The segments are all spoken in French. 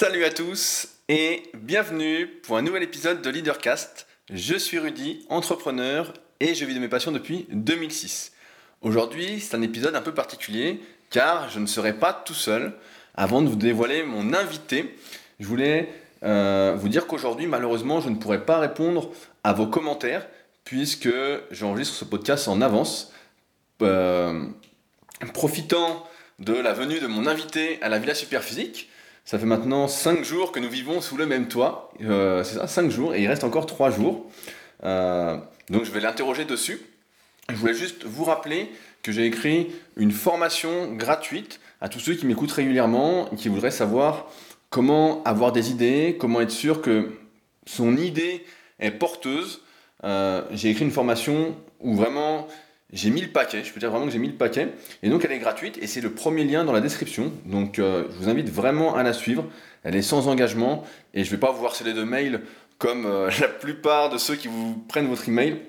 Salut à tous et bienvenue pour un nouvel épisode de Leadercast. Je suis Rudy, entrepreneur et je vis de mes passions depuis 2006. Aujourd'hui, c'est un épisode un peu particulier car je ne serai pas tout seul. Avant de vous dévoiler mon invité, je voulais euh, vous dire qu'aujourd'hui, malheureusement, je ne pourrai pas répondre à vos commentaires puisque j'enregistre ce podcast en avance. Euh, profitant de la venue de mon invité à la Villa Superphysique, ça fait maintenant 5 jours que nous vivons sous le même toit. Euh, c'est ça, 5 jours, et il reste encore 3 jours. Euh, donc je vais l'interroger dessus. Je voulais juste vous rappeler que j'ai écrit une formation gratuite à tous ceux qui m'écoutent régulièrement et qui voudraient savoir comment avoir des idées, comment être sûr que son idée est porteuse. Euh, j'ai écrit une formation où vraiment j'ai mis le paquet, je peux dire vraiment que j'ai mis le paquet. Et donc elle est gratuite et c'est le premier lien dans la description. Donc euh, je vous invite vraiment à la suivre. Elle est sans engagement et je ne vais pas vous harceler de mails comme euh, la plupart de ceux qui vous prennent votre email.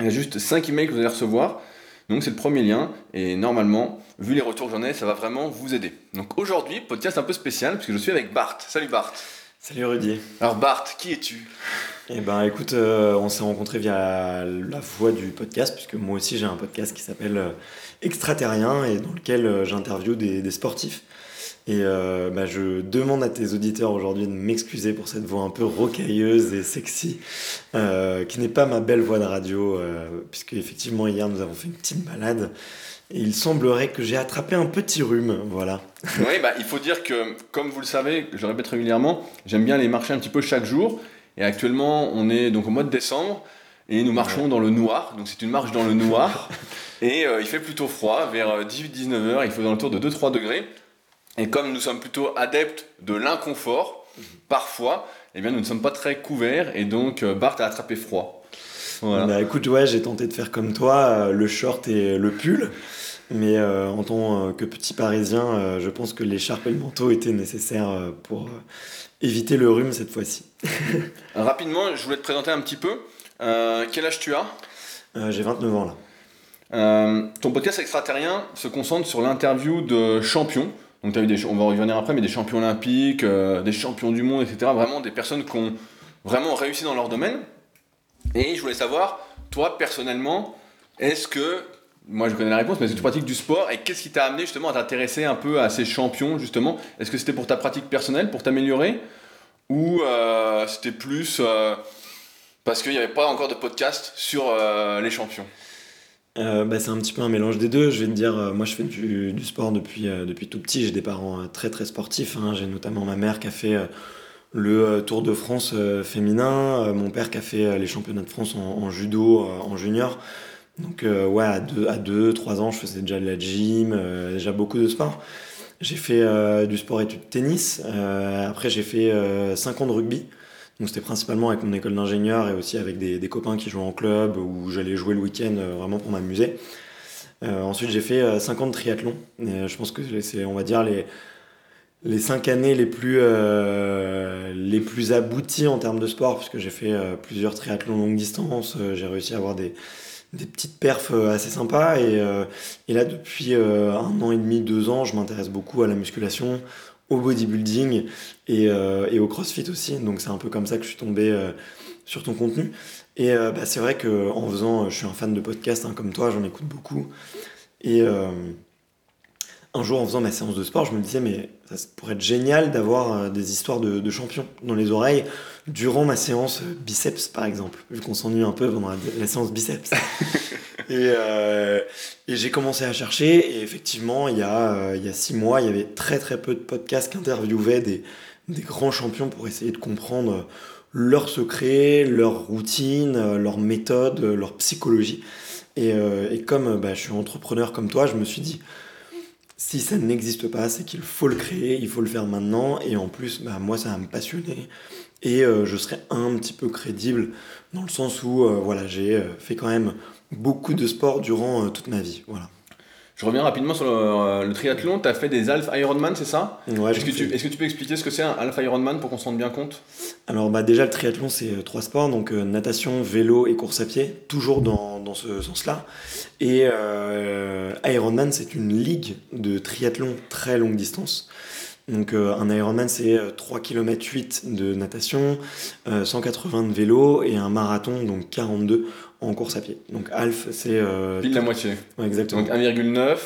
Il y a juste 5 emails que vous allez recevoir. Donc c'est le premier lien et normalement, vu les retours que j'en ai, ça va vraiment vous aider. Donc aujourd'hui, podcast un peu spécial puisque je suis avec Bart. Salut Bart. Salut Rudy. Alors Bart, qui es-tu? Eh ben écoute, euh, on s'est rencontrés via la voix du podcast, puisque moi aussi j'ai un podcast qui s'appelle euh, Extraterrien et dans lequel euh, j'interviewe des, des, sportifs. Et bah, je demande à tes auditeurs aujourd'hui de m'excuser pour cette voix un peu rocailleuse et sexy, qui n'est pas ma belle voix de radio, puisque effectivement hier nous avons fait une petite balade. Et il semblerait que j'ai attrapé un petit rhume, voilà. oui, bah, il faut dire que, comme vous le savez, je le répète régulièrement, j'aime bien les marcher un petit peu chaque jour. Et actuellement, on est donc au mois de décembre et nous marchons dans le noir. Donc c'est une marche dans le noir. et euh, il fait plutôt froid, vers 18-19 euh, heures, il faut dans le tour de 2-3 degrés. Et comme nous sommes plutôt adeptes de l'inconfort, parfois, eh bien, nous ne sommes pas très couverts et donc euh, Bart a attrapé froid. Voilà. Bah, écoute, ouais, j'ai tenté de faire comme toi, le short et le pull. Mais euh, en tant que petit parisien, euh, je pense que l'écharpe et le manteau étaient nécessaires euh, pour éviter le rhume cette fois-ci. Rapidement, je voulais te présenter un petit peu. quel âge tu as? J'ai 29 ans là. ton podcast extraterrien se concentre sur l'interview de champions. Donc, as eu des, on va revenir après, mais des champions olympiques, des champions du monde, etc. Vraiment des personnes qui ont vraiment réussi dans leur domaine. Et je voulais savoir, toi personnellement, est-ce que moi je connais la réponse, mais tu pratiques du sport et qu'est-ce qui t'a amené justement à t'intéresser un peu à ces champions justement? Est-ce que c'était pour ta pratique personnelle, pour t'améliorer? Ou euh, c'était plus euh, parce qu'il n'y avait pas encore de podcast sur euh, les champions? Bah, c'est un petit peu un mélange des deux. Je vais te dire, moi je fais du, sport depuis, depuis tout petit. J'ai des parents très très sportifs. Hein. J'ai notamment ma mère qui a fait le Tour de France féminin, mon père qui a fait les championnats de France en judo en junior. Donc euh, ouais, à 2, à deux, 3 ans, je faisais déjà de la gym, euh, déjà beaucoup de sport. J'ai fait euh, du sport études tennis. après, j'ai fait 5 ans de rugby. Donc c'était principalement avec mon école d'ingénieur et aussi avec des, des, copains qui jouaient en club où j'allais jouer le week-end vraiment pour m'amuser. ensuite, j'ai fait 5 ans de triathlon. Je pense que c'est, on va dire, les, les 5 années les plus, les plus abouties en termes de sport, puisque j'ai fait plusieurs triathlons longue distance. j'ai réussi à avoir des des petites perfs euh, assez sympas. Et, euh, et là, depuis euh, un an et demi, deux ans, je m'intéresse beaucoup à la musculation, au bodybuilding et, et au crossfit aussi. Donc c'est un peu comme ça que je suis tombé sur ton contenu. Et bah, c'est vrai que en faisant, je suis un fan de podcast hein, comme toi, j'en écoute beaucoup. Et un jour, en faisant ma séance de sport, je me disais, mais ça pourrait être génial d'avoir des histoires de, de, champions dans les oreilles durant ma séance biceps, par exemple, vu qu'on s'ennuie un peu pendant la, séance biceps. et, euh, et j'ai commencé à chercher, et effectivement, il y, a, euh, il y a six mois, il y avait très très peu de podcasts qui interviewaient des, des grands champions pour essayer de comprendre leurs secrets, leurs routines, leurs méthodes, leur psychologie. Et, euh, et comme bah, je suis entrepreneur comme toi, je me suis dit, si ça n'existe pas, c'est qu'il faut le créer, il faut le faire maintenant. Et en plus, bah, moi, ça va me passionner et euh, je serai un petit peu crédible dans le sens où euh, voilà, j'ai euh, fait quand même beaucoup de sport durant toute ma vie. Voilà. Je reviens rapidement sur le, triathlon. Tu as fait des Alpha Ironman, c'est ça ouais, Est-ce que, tu, est que tu peux expliquer ce que c'est un Alpha Ironman pour qu'on se rende bien compte Alors, bah, déjà, le triathlon, c'est trois sports donc natation, vélo et course à pied, toujours dans, dans ce sens-là. Et Ironman, c'est une ligue de triathlon très longue distance Donc un Ironman c'est 3 km 8 de natation, 180 de vélo et un marathon donc 42 en course à pied. Donc half c'est pile la moitié. exactement. Donc 1,9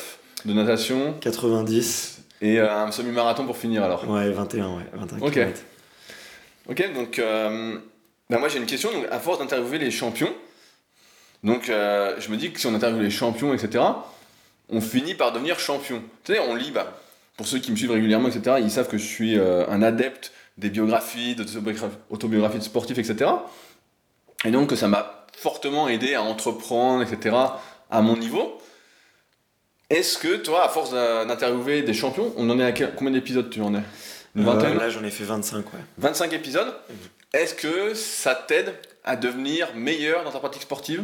de natation 90 et un semi-marathon pour finir alors. Ouais, 21 ouais, 21 OK. OK, donc bah, moi j'ai une question donc à force d'interviewer les champions donc je me dis que si on interviewe les champions etc on finit par devenir champion. Tu sais, on lit, bah, pour ceux qui me suivent régulièrement, etc., ils savent que je suis euh, un adepte des biographies, d'autobiographies de sportifs, etc. Et donc, ça m'a fortement aidé à entreprendre, etc., à mon niveau. Est-ce que toi, à force d'interviewer des champions, on en est à combien d'épisodes tu en es? Une vingtaine? euh, Là, j'en ai fait 25, ouais. 25 épisodes. Est-ce que ça t'aide à devenir meilleur dans ta pratique sportive?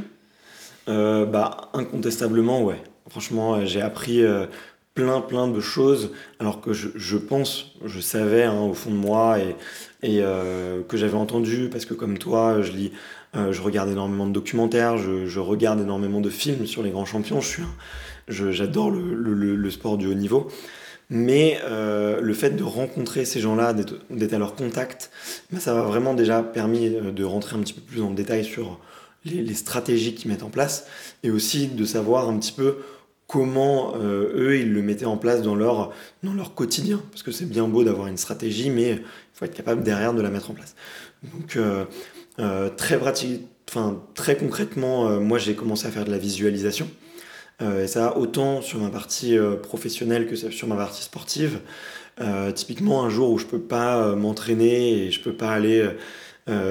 Euh, Bah, incontestablement, ouais. Franchement, euh, j'ai appris euh, plein plein de choses alors que je, je pense, je savais hein, au fond de moi et, et que j'avais entendu parce que comme toi, je lis, je regarde énormément de documentaires, je, regarde énormément de films sur les grands champions. J'adore le, le, le, sport du haut niveau. Mais le fait de rencontrer ces gens-là, d'être à leur contact, ben, ça m'a vraiment déjà permis de rentrer un petit peu plus en détail sur les, stratégies qu'ils mettent en place et aussi de savoir un petit peu comment euh, eux ils le mettaient en place dans leur, dans leur quotidien. Parce que c'est bien beau d'avoir une stratégie, mais il faut être capable derrière de la mettre en place. Donc euh, euh, très pratique, enfin très concrètement, moi j'ai commencé à faire de la visualisation. et ça autant sur ma partie professionnelle que sur ma partie sportive. typiquement un jour où je peux pas m'entraîner et je peux pas aller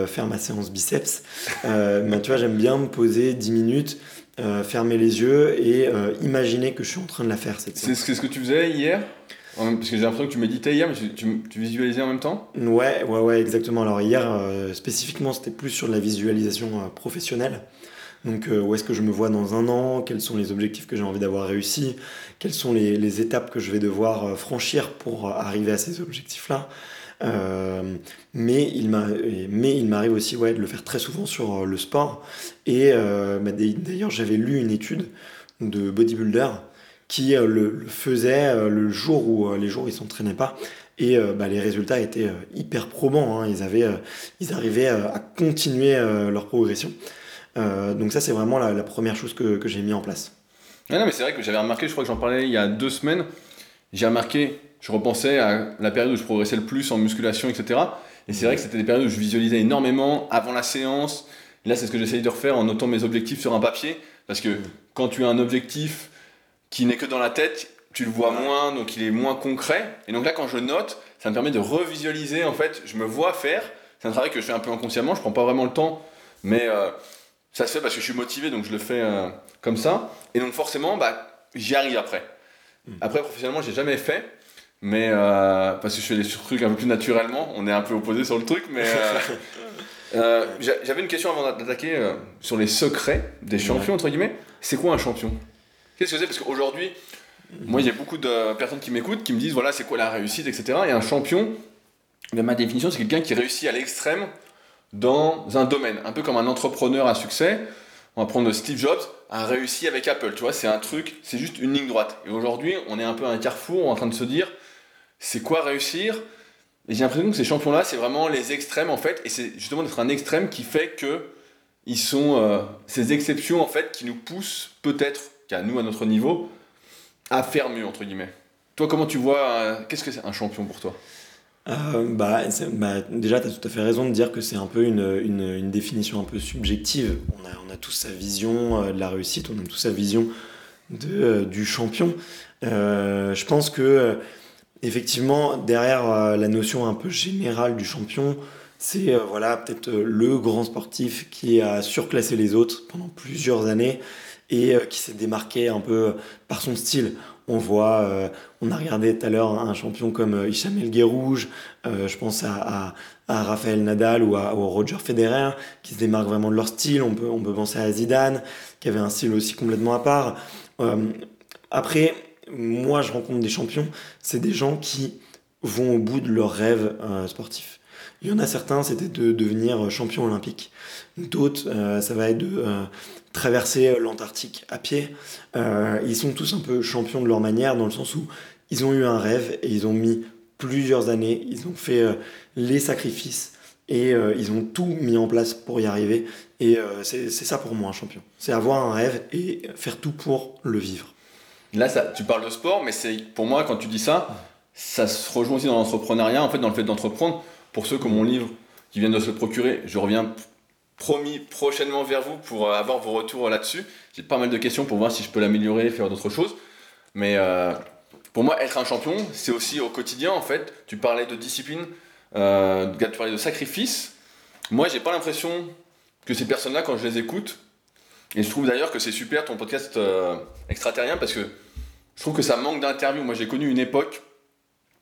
faire ma séance biceps, mais tu vois j'aime bien me poser 10 minutes euh, fermer les yeux et euh, imaginer que je suis en train de la faire. C'est ce que tu faisais hier? Parce que j'ai l'impression que tu méditais hier, mais tu, visualisais en même temps Ouais, ouais, ouais, exactement. Alors hier, euh, spécifiquement, c'était plus sur la visualisation professionnelle. Donc où est-ce que je me vois dans un an? Quels sont les objectifs que j'ai envie d'avoir réussi? Quelles sont les, étapes que je vais devoir franchir pour arriver à ces objectifs-là? Euh, mais il m'arrive aussi ouais, de le faire très souvent sur euh, le sport. Et euh, bah, d'ailleurs, j'avais lu une étude de bodybuilder qui le, faisait le jour où les jours ils s'entraînaient pas et bah, les résultats étaient hyper probants hein. ils avaient ils arrivaient à continuer leur progression donc ça c'est vraiment la, première chose que, que j'ai mis en place non mais c'est vrai que j'avais remarqué je crois que j'en parlais il y a deux semaines j'ai remarqué je repensais à la période où je progressais le plus en musculation, etc. Et c'est vrai que c'était des périodes où je visualisais énormément avant la séance. là, c'est ce que j'essaye de refaire en notant mes objectifs sur un papier. Parce que quand tu as un objectif qui n'est que dans la tête, tu le vois moins, donc il est moins concret. Et donc là, quand je note, ça me permet de revisualiser. En fait, je me vois faire. C'est un travail que je fais un peu inconsciemment. Je prends pas vraiment le temps, mais euh, ça se fait parce que je suis motivé, donc je le fais euh, comme ça. Et donc forcément, bah, j'y arrive après. Hmm. Après, professionnellement, j'ai jamais fait. Mais euh, parce que je fais des trucs un peu plus naturellement, on est un peu opposés sur le truc, mais j'avais une question avant d'attaquer sur les secrets des champions, entre guillemets. C'est quoi un champion? Qu'est-ce que c'est? Parce qu'aujourd'hui, moi, il y a beaucoup de personnes qui m'écoutent qui me disent voilà, c'est quoi la réussite, etc. Et un champion, de ma définition, c'est quelqu'un qui réussit à l'extrême dans un domaine, un peu comme un entrepreneur à succès. On va prendre Steve Jobs, a réussi avec Apple, tu vois, c'est un truc, c'est juste une ligne droite. Et aujourd'hui, on est un peu à un carrefour en train de se dire c'est quoi réussir? Et j'ai l'impression que ces champions-là, c'est vraiment les extrêmes en fait, et c'est justement d'être un extrême qui fait que ils sont euh, ces exceptions en fait qui nous poussent peut-être qu'à nous à notre niveau à faire mieux entre guillemets. Toi, comment tu vois euh, Qu'est-ce que c'est un champion pour toi? Euh, bah, bah, déjà, tu as tout à fait raison de dire que c'est un peu une, une, définition un peu subjective. On a, on a tous sa vision de la réussite, on a tous sa vision de, du champion. je pense que effectivement, derrière euh, la notion un peu générale du champion, c'est euh, voilà peut-être euh, le grand sportif qui a surclassé les autres pendant plusieurs années et qui s'est démarqué un peu par son style. On voit, on a regardé tout à l'heure un champion comme Hicham El Guerrouj, je pense à, à, Rafael Nadal ou à, Roger Federer, qui se démarquent vraiment de leur style. On peut, on peut penser à Zidane, qui avait un style aussi complètement à part. après, moi je rencontre des champions, c'est des gens qui vont au bout de leurs rêves euh, sportifs. Il y en a certains, c'était de devenir champion olympique. D'autres, euh, ça va être de euh, traverser l'Antarctique à pied. ils sont tous un peu champions de leur manière, dans le sens où ils ont eu un rêve et ils ont mis plusieurs années, ils ont fait les sacrifices et ils ont tout mis en place pour y arriver. Et c'est ça pour moi un champion. C'est avoir un rêve et faire tout pour le vivre. Là, ça, tu parles de sport, mais c'est pour moi, quand tu dis ça, ça se rejoint aussi dans l'entrepreneuriat, en fait, dans le fait d'entreprendre. Pour ceux ont mon livre, qui viennent de se le procurer, je reviens promis prochainement vers vous pour euh, avoir vos retours là-dessus. J'ai pas mal de questions pour voir si je peux l'améliorer, faire d'autres choses. Mais euh, pour moi, être un champion, c'est aussi au quotidien, en fait. Tu parlais de discipline, euh, tu parlais de sacrifice. Moi, j'ai pas l'impression que ces personnes-là, quand je les écoute, et je trouve d'ailleurs que c'est super ton podcast extraterrien parce que je trouve que ça manque d'interviews. Moi, j'ai connu une époque,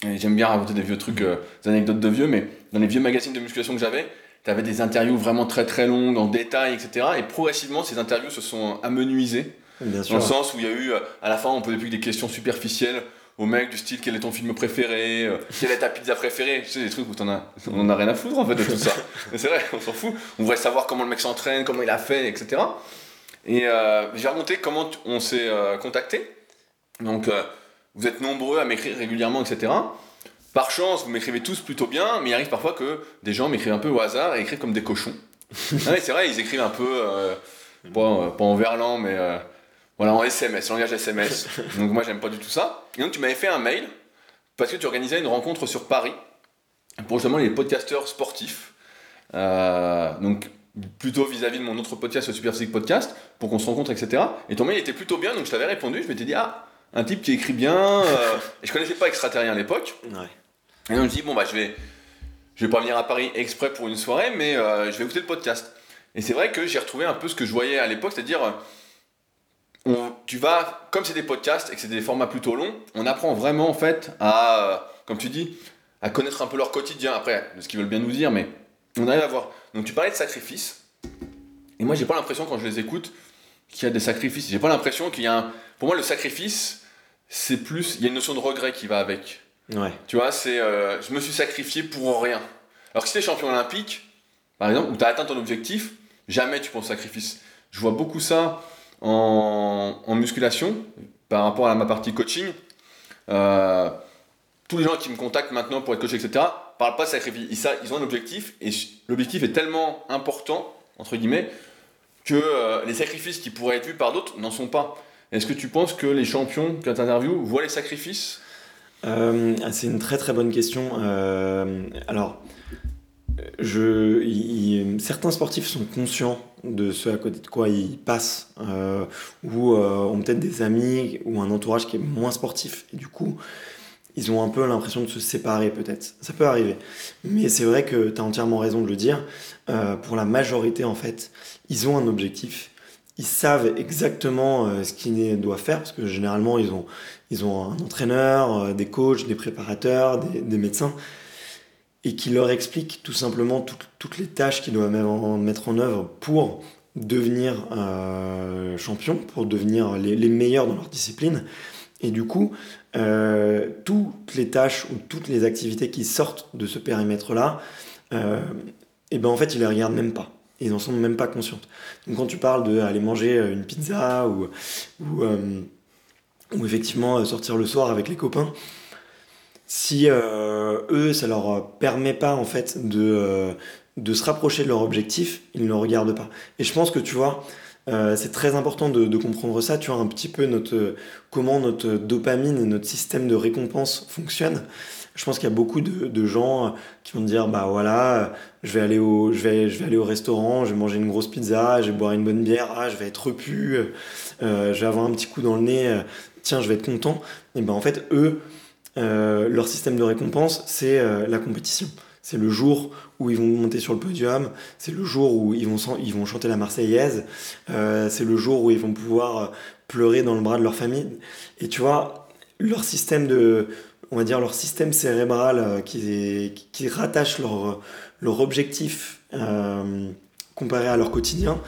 et j'aime bien raconter des vieux trucs, des anecdotes de vieux, mais dans les vieux magazines de musculation que j'avais, tu avais des interviews vraiment très très longues, en détail, etc. Et progressivement, ces interviews se sont amenuisées. Bien sûr. Dans le sens où il y a eu, à la fin, on posait plus que des questions superficielles au mec du style quel est ton film préféré, euh, quelle est ta pizza préférée, tu sais, des trucs où en as, on en a rien à foutre en fait de tout ça. c'est vrai, on s'en fout. On voudrait savoir comment le mec s'entraîne, comment il a fait, etc. Et euh, j'ai raconté comment on s'est euh, contacté. Donc, vous êtes nombreux à m'écrire régulièrement, etc. Par chance, vous m'écrivez tous plutôt bien, mais il arrive parfois que des gens m'écrivent un peu au hasard et écrivent comme des cochons. ah c'est vrai, ils écrivent un peu, euh, euh, pas, en verlan, mais euh, voilà, en SMS, langage SMS. donc moi, j'aime pas du tout ça. Et donc, tu m'avais fait un mail parce que tu organisais une rencontre sur Paris pour justement les podcasteurs sportifs. donc, plutôt vis-à-vis de mon autre podcast, le Super Physique Podcast, pour qu'on se rencontre, etc. Et ton mail était plutôt bien, donc je t'avais répondu. Je m'étais dit, ah, un type qui écrit bien. et je connaissais pas Extraterrien à l'époque. Ouais. Et on me dit, bon, bah, je vais, je vais pas venir à Paris exprès pour une soirée, mais euh, je vais écouter le podcast. Et c'est vrai que j'ai retrouvé un peu ce que je voyais à l'époque, c'est-à-dire, tu vas, comme c'est des podcasts et que c'est des formats plutôt longs, on apprend vraiment, en fait, à, comme tu dis, à connaître un peu leur quotidien, après, de ce qu'ils veulent bien nous dire, mais on arrive à voir. Donc, tu parlais de sacrifices, et moi, j'ai pas l'impression, quand je les écoute, qu'il y a des sacrifices. J'ai pas l'impression qu'il y a un. Pour moi, le sacrifice, c'est plus. Il y a une notion de regret qui va avec. Tu vois, c'est euh, je me suis sacrifié pour rien. Alors que si tu es champion olympique, par exemple, ou tu as atteint ton objectif, jamais tu penses sacrifice. Je vois beaucoup ça en, musculation par rapport à ma partie coaching. Euh, tous les gens qui me contactent maintenant pour être coach, etc., parlent pas de sacrifice. Ils, ils ont un objectif et l'objectif est tellement important, entre guillemets, que euh, les sacrifices qui pourraient être vus par d'autres n'en sont pas. Est-ce que tu penses que les champions que tu interviews voient les sacrifices euh, c'est une très très bonne question. Euh, alors, je, certains sportifs sont conscients de ce à côté de quoi ils passent, euh, ou ont peut-être des amis ou un entourage qui est moins sportif, du coup, ils ont un peu l'impression de se séparer peut-être. Ça peut arriver. Mais c'est vrai que tu as entièrement raison de le dire. pour la majorité, en fait, ils ont un objectif ils savent exactement ce qu'ils doivent faire parce que généralement ils ont, ils ont un entraîneur, euh, des coachs, des préparateurs, des, médecins, et qui leur expliquent tout simplement toutes les tâches qu'ils doivent mettre en œuvre pour devenir euh, champion, pour devenir les, meilleurs dans leur discipline. Et du coup, euh, toutes les tâches ou toutes les activités qui sortent de ce périmètre-là, et ben en fait, ils les regardent même pas. Ils n'en sont même pas conscients. Donc quand tu parles d'aller manger une pizza ou, ou ou effectivement euh, sortir le soir avec les copains, si euh, eux, ça leur permet pas en fait de, euh, de se rapprocher de leur objectif, ils ne le regardent pas. Et je pense que tu vois, c'est très important de, comprendre ça, tu vois, un petit peu notre, comment notre dopamine et notre système de récompense fonctionne. Je pense qu'il y a beaucoup de, gens qui vont dire bah voilà, je vais aller au, je vais, je vais aller au restaurant, je vais manger une grosse pizza, je vais boire une bonne bière, ah, je vais être repu, je vais avoir un petit coup dans le nez tiens, je vais être content, et ben en fait, eux, euh, leur système de récompense, c'est euh, la compétition. C'est le jour où ils vont monter sur le podium, c'est le jour où ils vont, ils vont chanter la Marseillaise, euh, c'est le jour où ils vont pouvoir pleurer dans le bras de leur famille. Et tu vois, leur système de, on va dire leur système cérébral qui, qui rattache leur, leur objectif comparé à leur quotidien,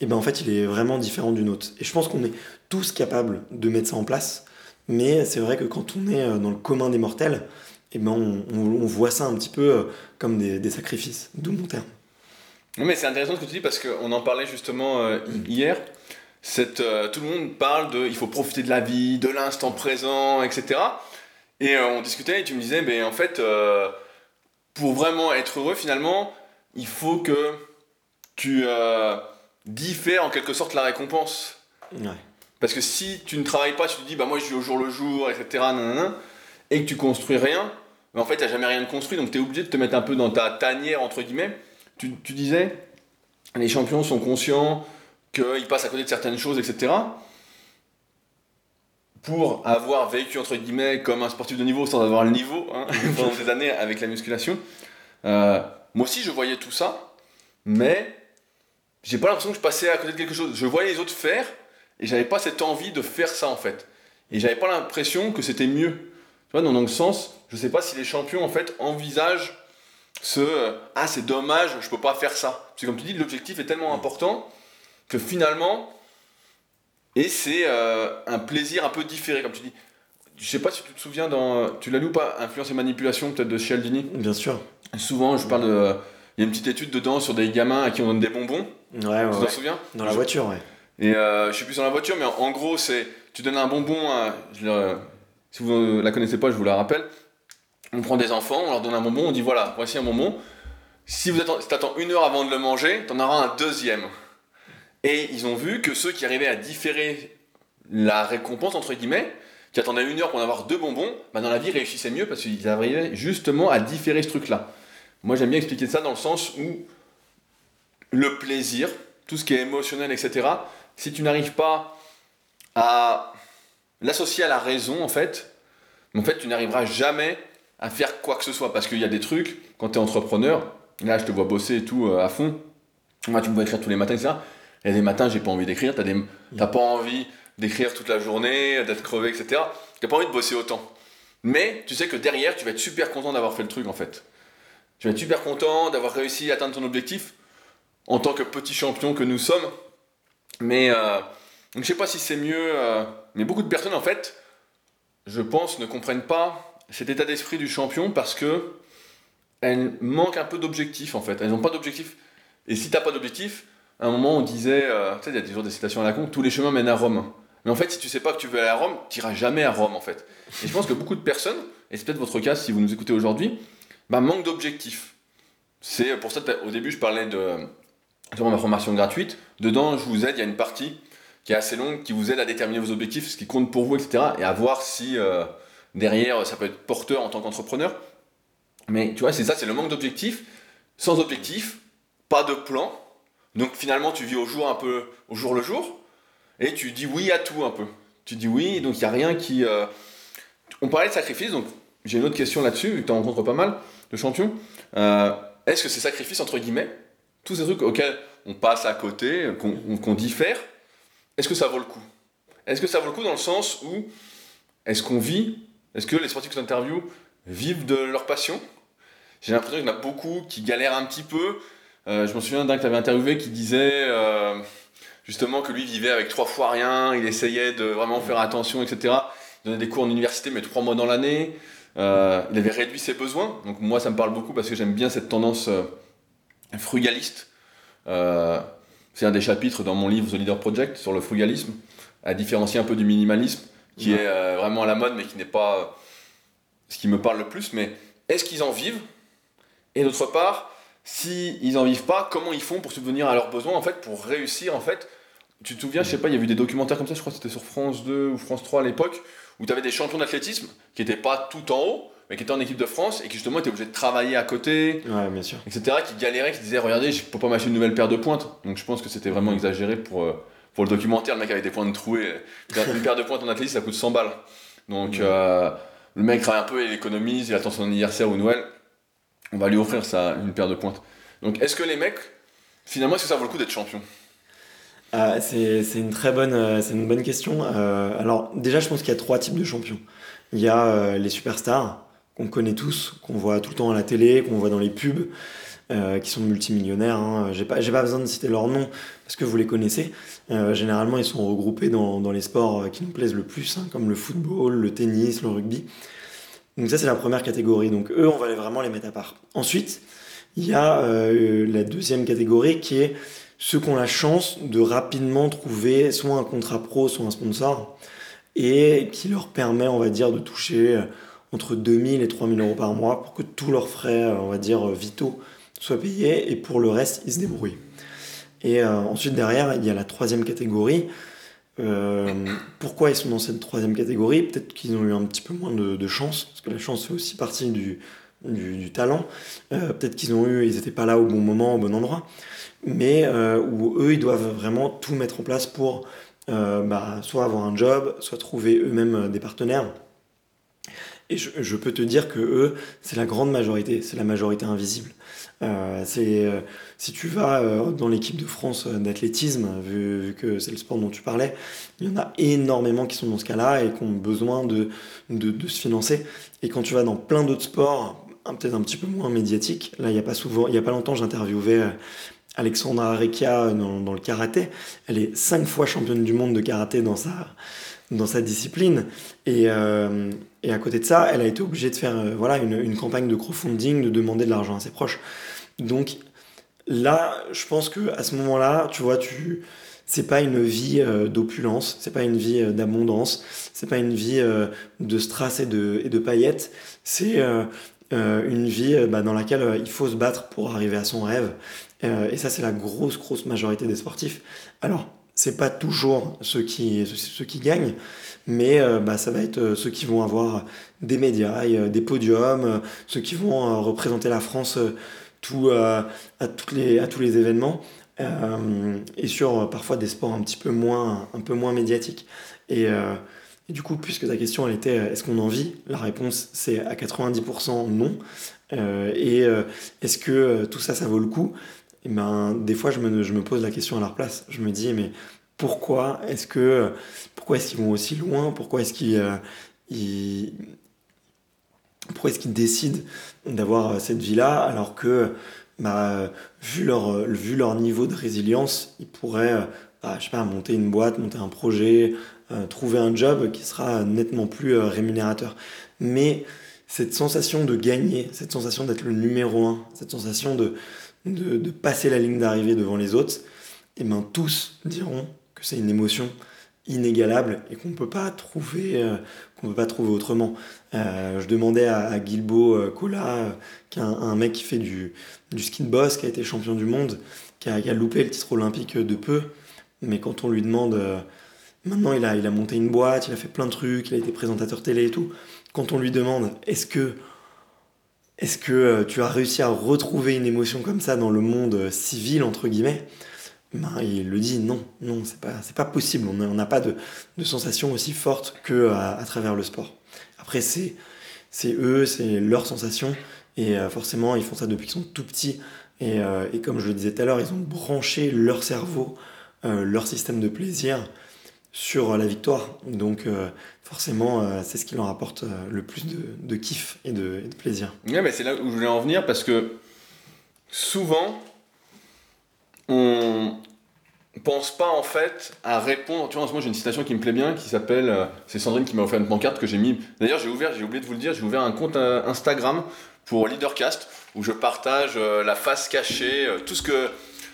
et ben en fait il est vraiment différent du nôtre. Et je pense qu'on est tous capables de mettre ça en place. Mais c'est vrai que quand on est euh, dans le commun des mortels, eh ben on, voit ça un petit peu euh, comme des, sacrifices, d'où mon terme. mais c'est intéressant ce que tu dis parce qu'on en parlait justement euh, hier. Cette, tout le monde parle de il faut profiter de la vie, de l'instant présent, etc. Et euh, on discutait et tu me disais, mais en fait, pour vraiment être heureux, finalement, il faut que tu diffères en quelque sorte la récompense. Ouais. Parce que si tu ne travailles pas, tu te dis, bah moi je vis au jour le jour, etc., et que tu construis rien, mais en fait, tu n'as jamais rien de construit, donc tu es obligé de te mettre un peu dans ta tanière, entre guillemets. Tu, tu disais, les champions sont conscients qu'ils passent à côté de certaines choses, etc. Pour avoir vécu, entre guillemets, comme un sportif de niveau sans avoir le niveau hein, pendant des années avec la musculation, euh, moi aussi je voyais tout ça, mais j'ai pas l'impression que je passais à côté de quelque chose. Je voyais les autres faire, et j'avais pas cette envie de faire ça en fait. Et j'avais pas l'impression que c'était mieux. Tu vois, dans, le sens, je sais pas si les champions en fait envisagent ce euh, ah c'est dommage, je peux pas faire ça. Parce que comme tu dis, l'objectif est tellement important que finalement, et c'est euh, un plaisir un peu différé, comme tu dis. Je sais pas si tu te souviens dans, tu l'as lu ou pas, Influence et manipulation peut-être de Cialdini. Bien sûr. Souvent, je parle de, il y a une petite étude dedans sur des gamins à qui on donne des bonbons. Ouais, ouais, tu ouais. t'en souviens? Dans la voiture, ouais. Et euh, je sais plus sur la voiture, mais en, gros, c'est tu donnes un bonbon. Si vous la connaissez pas, je vous la rappelle. On prend des enfants, on leur donne un bonbon, on dit voilà, voici un bonbon. Si vous attends, si une heure avant de le manger, t'en auras un deuxième. Et ils ont vu que ceux qui arrivaient à différer la récompense, entre guillemets, qui attendaient une heure pour en avoir deux bonbons, bah dans la vie réussissaient mieux parce qu'ils arrivaient justement à différer ce truc-là. Moi j'aime bien expliquer ça dans le sens où le plaisir, tout ce qui est émotionnel, etc., si tu n'arrives pas à l'associer à la raison, en fait, en fait, tu n'arriveras jamais à faire quoi que ce soit. Parce qu'il y a des trucs, quand tu es entrepreneur, là, je te vois bosser et tout euh, à fond. Moi, tu me vois écrire tous les matins, etc. Il y a des matins, j'ai pas envie d'écrire. Tu n'as pas envie d'écrire toute la journée, d'être crevé, etc. Tu n'as pas envie de bosser autant. Mais tu sais que derrière, tu vas être super content d'avoir fait le truc, en fait. Tu vas être super content d'avoir réussi à atteindre ton objectif en tant que petit champion que nous sommes. Mais euh, je sais pas si c'est mieux, euh, mais beaucoup de personnes en fait, je pense, ne comprennent pas cet état d'esprit du champion parce que elles manquent un peu d'objectif en fait. Elles n'ont pas d'objectif. Et si t'as pas d'objectif, à un moment on disait, euh, il y a toujours des citations à la con, tous les chemins mènent à Rome. Mais en fait, si tu sais pas que tu veux aller à Rome, tu iras jamais à Rome en fait. Et je pense que beaucoup de personnes, et c'est peut-être votre cas si vous nous écoutez aujourd'hui, bah, manquent d'objectif. C'est pour ça qu'au début je parlais de ma formation gratuite. Dedans, je vous aide, il y a une partie qui est assez longue, qui vous aide à déterminer vos objectifs, ce qui compte pour vous, etc. Et à voir si euh, derrière, ça peut être porteur en tant qu'entrepreneur. Mais tu vois, c'est ça, c'est le manque d'objectifs. Sans objectif, pas de plan. Donc finalement, tu vis au jour un peu, au jour le jour. Et tu dis oui à tout un peu. Tu dis oui, donc il n'y a rien qui... euh, On parlait de sacrifice, donc j'ai une autre question là-dessus, vu que tu en rencontres pas mal de champions. Euh, Est-ce que ces sacrifices, entre guillemets, tous ces trucs auxquels on passe à côté, qu'on diffère, est-ce que ça vaut le coup? Est-ce que ça vaut le coup dans le sens où est-ce qu'on vit Est-ce que les sportifs que j'interviewe vivent de leur passion? J'ai l'impression qu'il y en a beaucoup qui galèrent un petit peu. Euh, je me souviens d'un que tu avais interviewé qui disait euh, justement que lui vivait avec trois fois rien, il essayait de vraiment faire attention, etc. Il donnait des cours en université, mais trois mois dans l'année. Euh, il avait réduit ses besoins. Donc moi, ça me parle beaucoup parce que j'aime bien cette tendance frugaliste. Euh, c'est un des chapitres dans mon livre The Leader Project sur le frugalisme, à différencier un peu du minimalisme, qui Ouais. est euh, vraiment à la mode, mais qui n'est pas euh, ce qui me parle le plus. Mais est-ce qu'ils en vivent? Et d'autre part, s'ils ils en vivent pas, comment ils font pour subvenir à leurs besoins, en fait, pour réussir, en fait? Tu te souviens, je sais pas, il y a eu des documentaires comme ça, je crois que c'était sur France 2 ou France 3 à l'époque, où tu avais des champions d'athlétisme qui n'étaient pas tout en haut, mais qui étaient en équipe de France et qui justement étaient obligés de travailler à côté, Ouais, bien sûr. etc., qui galéraient, qui disaient Regardez, je peux pas m'acheter une nouvelle paire de pointes. Donc je pense que c'était vraiment exagéré pour, euh, pour le documentaire. Le mec avait des pointes trouées. Une paire de pointes en athlétisme, ça coûte 100 balles. Donc Ouais. euh, le mec travaille un peu, il économise, il attend son anniversaire ou Noël. On va lui offrir ça, une paire de pointes. Donc est-ce que les mecs, finalement, est-ce que ça vaut le coup d'être champion? Ah, c'est c'est une très bonne, euh, c'est une bonne question. Euh, alors déjà, je pense qu'il y a trois types de champions. Il y a euh, les superstars qu'on connaît tous, qu'on voit tout le temps à la télé, qu'on voit dans les pubs, euh, qui sont multimillionnaires. Hein. J'ai pas, besoin de citer leur nom parce que vous les connaissez. Euh, généralement, ils sont regroupés dans, les sports euh, qui nous plaisent le plus, hein, comme le football, le tennis, le rugby. Donc ça, c'est la première catégorie. Donc eux, on va vraiment les mettre à part. Ensuite, il y a la deuxième catégorie qui est ceux qui ont la chance de rapidement trouver soit un contrat pro, soit un sponsor, et qui leur permet, on va dire, de toucher entre 2000 et 3000 euros par mois pour que tous leurs frais, on va dire, vitaux soient payés et pour le reste, ils se débrouillent. Et ensuite, derrière, il y a la troisième catégorie. pourquoi ils sont dans cette troisième catégorie? Peut-être qu'ils ont eu un petit peu moins de, chance, parce que la chance fait aussi partie du, du, talent. Peut-être qu'ils ont eu, ils n'étaient pas là au bon moment, au bon endroit mais euh, où eux, ils doivent vraiment tout mettre en place pour euh, bah, soit avoir un job, soit trouver eux-mêmes euh, des partenaires. Et je, peux te dire que eux, c'est la grande majorité, c'est la majorité invisible. c'est si tu vas dans l'équipe de France d'athlétisme, vu, que c'est le sport dont tu parlais, il y en a énormément qui sont dans ce cas-là et qui ont besoin de, de, de, se financer. Et quand tu vas dans plein d'autres sports, peut-être un petit peu moins médiatiques, là il n'y a pas souvent, il y a pas longtemps, j'interviewais Alexandra Arekia dans, le karaté. Elle est cinq fois championne du monde de karaté dans sa, dans sa discipline. Et, euh, et à côté de ça, elle a été obligée de faire euh, voilà, une, une, campagne de crowdfunding, de demander de l'argent à ses proches. Donc là, je pense que à ce moment-là, tu vois, tu c'est pas une vie euh, d'opulence, c'est pas une vie d'abondance, c'est pas une vie de strass et de, et de paillettes, c'est une vie bah, dans laquelle il faut se battre pour arriver à son rêve. Euh, et ça, c'est la grosse, grosse majorité des sportifs. Alors, c'est pas toujours ceux qui, ceux qui gagnent, mais euh, bah, ça va être euh, ceux qui vont avoir des médias, des podiums, ceux qui vont représenter la France tout, à, toutes les, à tous les événements, et sur parfois des sports un petit peu moins, un peu moins médiatiques. Et, et du coup, puisque ta question elle était est-ce qu'on en vit? La réponse c'est à 90% non. et est-ce que tout ça, ça vaut le coup? Et ben, des fois, je me, je me pose la question à leur place. Je me dis, mais pourquoi est-ce que pourquoi est-ce qu'ils vont aussi loin? Pourquoi est-ce qu'ils euh, pourquoi est-ce qu'ils décident d'avoir euh, cette vie-là alors que bah, vu, leur, vu leur niveau de résilience, ils pourraient bah, je sais pas, monter une boîte, monter un projet, euh, trouver un job qui sera nettement plus rémunérateur. Mais cette sensation de gagner, cette sensation d'être le numéro un, cette sensation de, de, passer la ligne d'arrivée devant les autres, et ben tous diront que c'est une émotion inégalable et qu'on ne peut pas trouver euh, qu'on peut pas trouver autrement. Euh, je demandais à, à Gilbo euh, Kola, qui est un, mec qui fait du, du ski de boss, qui a été champion du monde, qui a, loupé le titre olympique de peu, mais quand on lui demande, maintenant il a, il a monté une boîte, il a fait plein de trucs, il a été présentateur télé et tout, quand on lui demande est-ce que est-ce que euh, tu as réussi à retrouver une émotion comme ça dans le monde euh, civil, entre guillemets? Ben, Il le dit non, non, c'est pas, pas possible. On n'a pas de, de, sensation aussi forte que à, travers le sport. Après, c'est, eux, c'est leur sensation. Et euh, forcément, ils font ça depuis qu'ils sont tout petits. Et, comme je le disais tout à l'heure, ils ont branché leur cerveau, leur système de plaisir sur la victoire. Donc euh, forcément, euh, c'est ce qui leur apporte euh, le plus de, kiff et de, plaisir. Ouais, mais c'est là où je voulais en venir parce que souvent, on pense pas en fait à répondre. Tu vois, en ce moment, j'ai une citation qui me plaît bien qui s'appelle. c'est Sandrine qui m'a offert une pancarte que j'ai mis. D'ailleurs, j'ai ouvert, j'ai oublié de vous le dire, j'ai ouvert un compte Instagram pour Leadercast où je partage la face cachée, tout ce que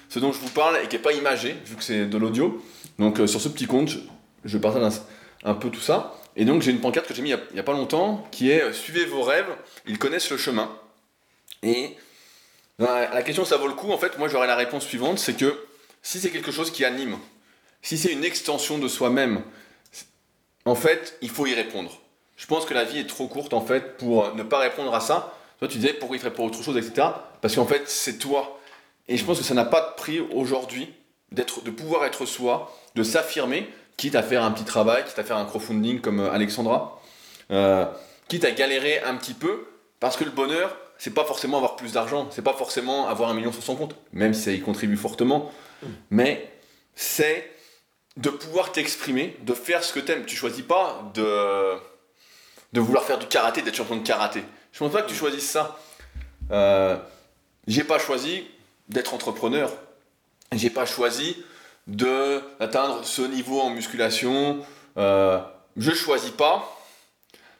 ce dont je vous parle et qui n'est pas imagé, vu que c'est de l'audio. Donc sur ce petit compte, je partage un, peu tout ça. Et donc j'ai une pancarte que j'ai mis il n'y a, pas longtemps qui est euh, Suivez vos rêves, ils connaissent le chemin. Et la question ça vaut le coup, en fait, moi j'aurais la réponse suivante c'est que si c'est quelque chose qui anime, si c'est une extension de soi-même, en fait, il faut y répondre. Je pense que la vie est trop courte en fait pour ne pas répondre à ça. Toi, tu disais pourquoi il ferait pour autre chose, etc. Parce qu'en fait, c'est toi. Et je pense que ça n'a pas de prix aujourd'hui de pouvoir être soi, de s'affirmer, quitte à faire un petit travail, quitte à faire un crowdfunding comme euh, Alexandra, euh, quitte à galérer un petit peu, parce que le bonheur, c'est pas forcément avoir plus d'argent, c'est pas forcément avoir un million sur son compte, même si ça y contribue fortement, mais c'est de pouvoir t'exprimer, de faire ce que t'aimes. Tu choisis pas de, de vouloir faire du karaté, d'être champion de karaté. Je pense pas que tu choisisses ça. Euh, j'ai pas choisi d'être entrepreneur. J'ai pas choisi d'atteindre ce niveau en musculation. Euh, je choisis pas.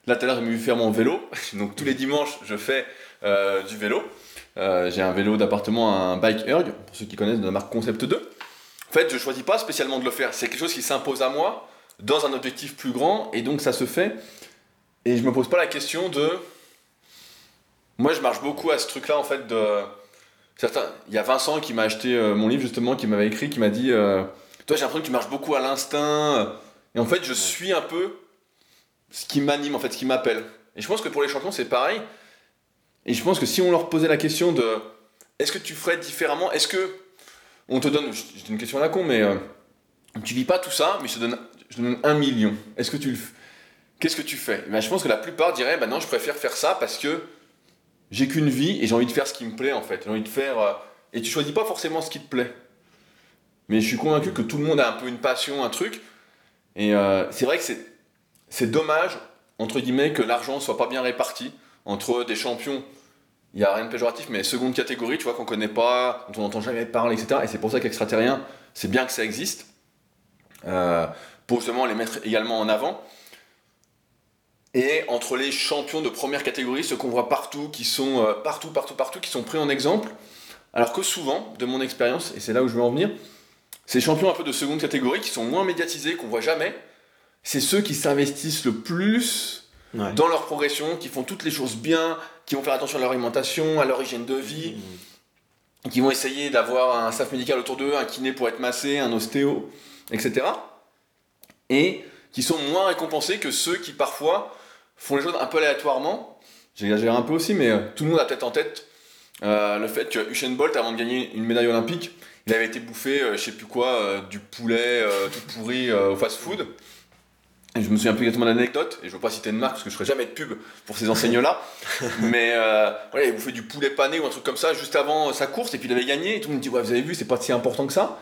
Là, tout à l'heure, j'ai faire mon vélo. Donc, tous les dimanches, je fais euh, du vélo. Euh, j'ai un vélo d'appartement, un Bike Erg, pour ceux qui connaissent, de la marque Concept 2. En fait, je choisis pas spécialement de le faire. C'est quelque chose qui s'impose à moi dans un objectif plus grand. Et donc, ça se fait Et je me pose pas la question de. Moi, je marche beaucoup à ce truc-là, en fait, de. Certains... Il y a Vincent qui m'a acheté euh, mon livre, justement, qui m'avait écrit, qui m'a dit euh, Toi, j'ai l'impression que tu marches beaucoup à l'instinct. Et en fait, je suis un peu ce qui m'anime, en fait, ce qui m'appelle. Et je pense que pour les champions, c'est pareil. Et je pense que si on leur posait la question de Est-ce que tu ferais différemment? Est-ce que. On te donne. J'ai une question à la con, mais. Euh, tu vis pas tout ça, mais je te donne, je te donne un million. Est-ce que tu le Qu'est-ce que tu fais? Ben, Je pense que la plupart diraient bah non, je préfère faire ça parce que j'ai qu'une vie et j'ai envie de faire ce qui me plaît en fait. J'ai envie de faire. Euh, et tu choisis pas forcément ce qui te plaît. Mais je suis convaincu que tout le monde a un peu une passion, un truc. Et euh, c'est vrai que c'est, dommage, entre guillemets, que l'argent soit pas bien réparti entre des champions. Il n'y a rien de péjoratif, mais seconde catégorie, tu vois, qu'on connaît pas, dont on n'entend jamais parler, etc. Et c'est pour ça qu'extraterrien, c'est bien que ça existe. Euh, pour justement les mettre également en avant et entre les champions de première catégorie, ceux qu'on voit partout, qui sont euh, partout, partout, partout, qui sont pris en exemple, alors que souvent, de mon expérience, et c'est là où je veux en venir, ces champions un peu de seconde catégorie, qui sont moins médiatisés, qu'on voit jamais, c'est ceux qui s'investissent le plus dans leur progression, qui font toutes les choses bien, qui vont faire attention à leur alimentation, à leur hygiène de vie, mmh. qui vont essayer d'avoir un staff médical autour d'eux, un kiné pour être massé, un ostéo, etc. Et qui sont moins récompensés que ceux qui parfois font les choses un peu aléatoirement. J'exagère un peu aussi, mais euh, tout le monde a peut-être en tête euh, le fait que Usain Bolt, avant de gagner une médaille olympique, il avait été bouffé, euh, je sais plus quoi, du poulet tout pourri au fast-food. Et je me souviens plus exactement de l'anecdote, et je ne veux pas citer une marque parce que je ferai jamais de pub pour ces enseignes-là. mais voilà, il avait bouffé du poulet pané ou un truc comme ça juste avant sa course, et puis il avait gagné, et tout le monde me dit ouais, Vous avez vu, c'est pas si important que ça.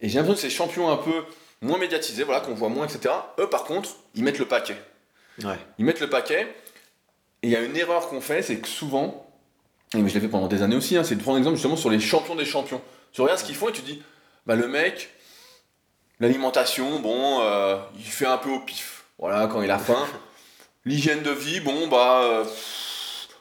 Et j'ai l'impression que ces champions un peu moins médiatisés, voilà, qu'on voit moins, etc., eux par contre, ils mettent le paquet. Ils mettent le paquet. Et il y a une erreur qu'on fait, c'est que souvent, et je l'ai fait pendant des années aussi, hein, c'est de prendre exemple justement sur les champions des champions. Tu regardes ce qu'ils font et tu dis, bah le mec, l'alimentation, bon, euh, il fait un peu au pif. Voilà, quand il a faim. L'hygiène de vie, bon, bah, euh,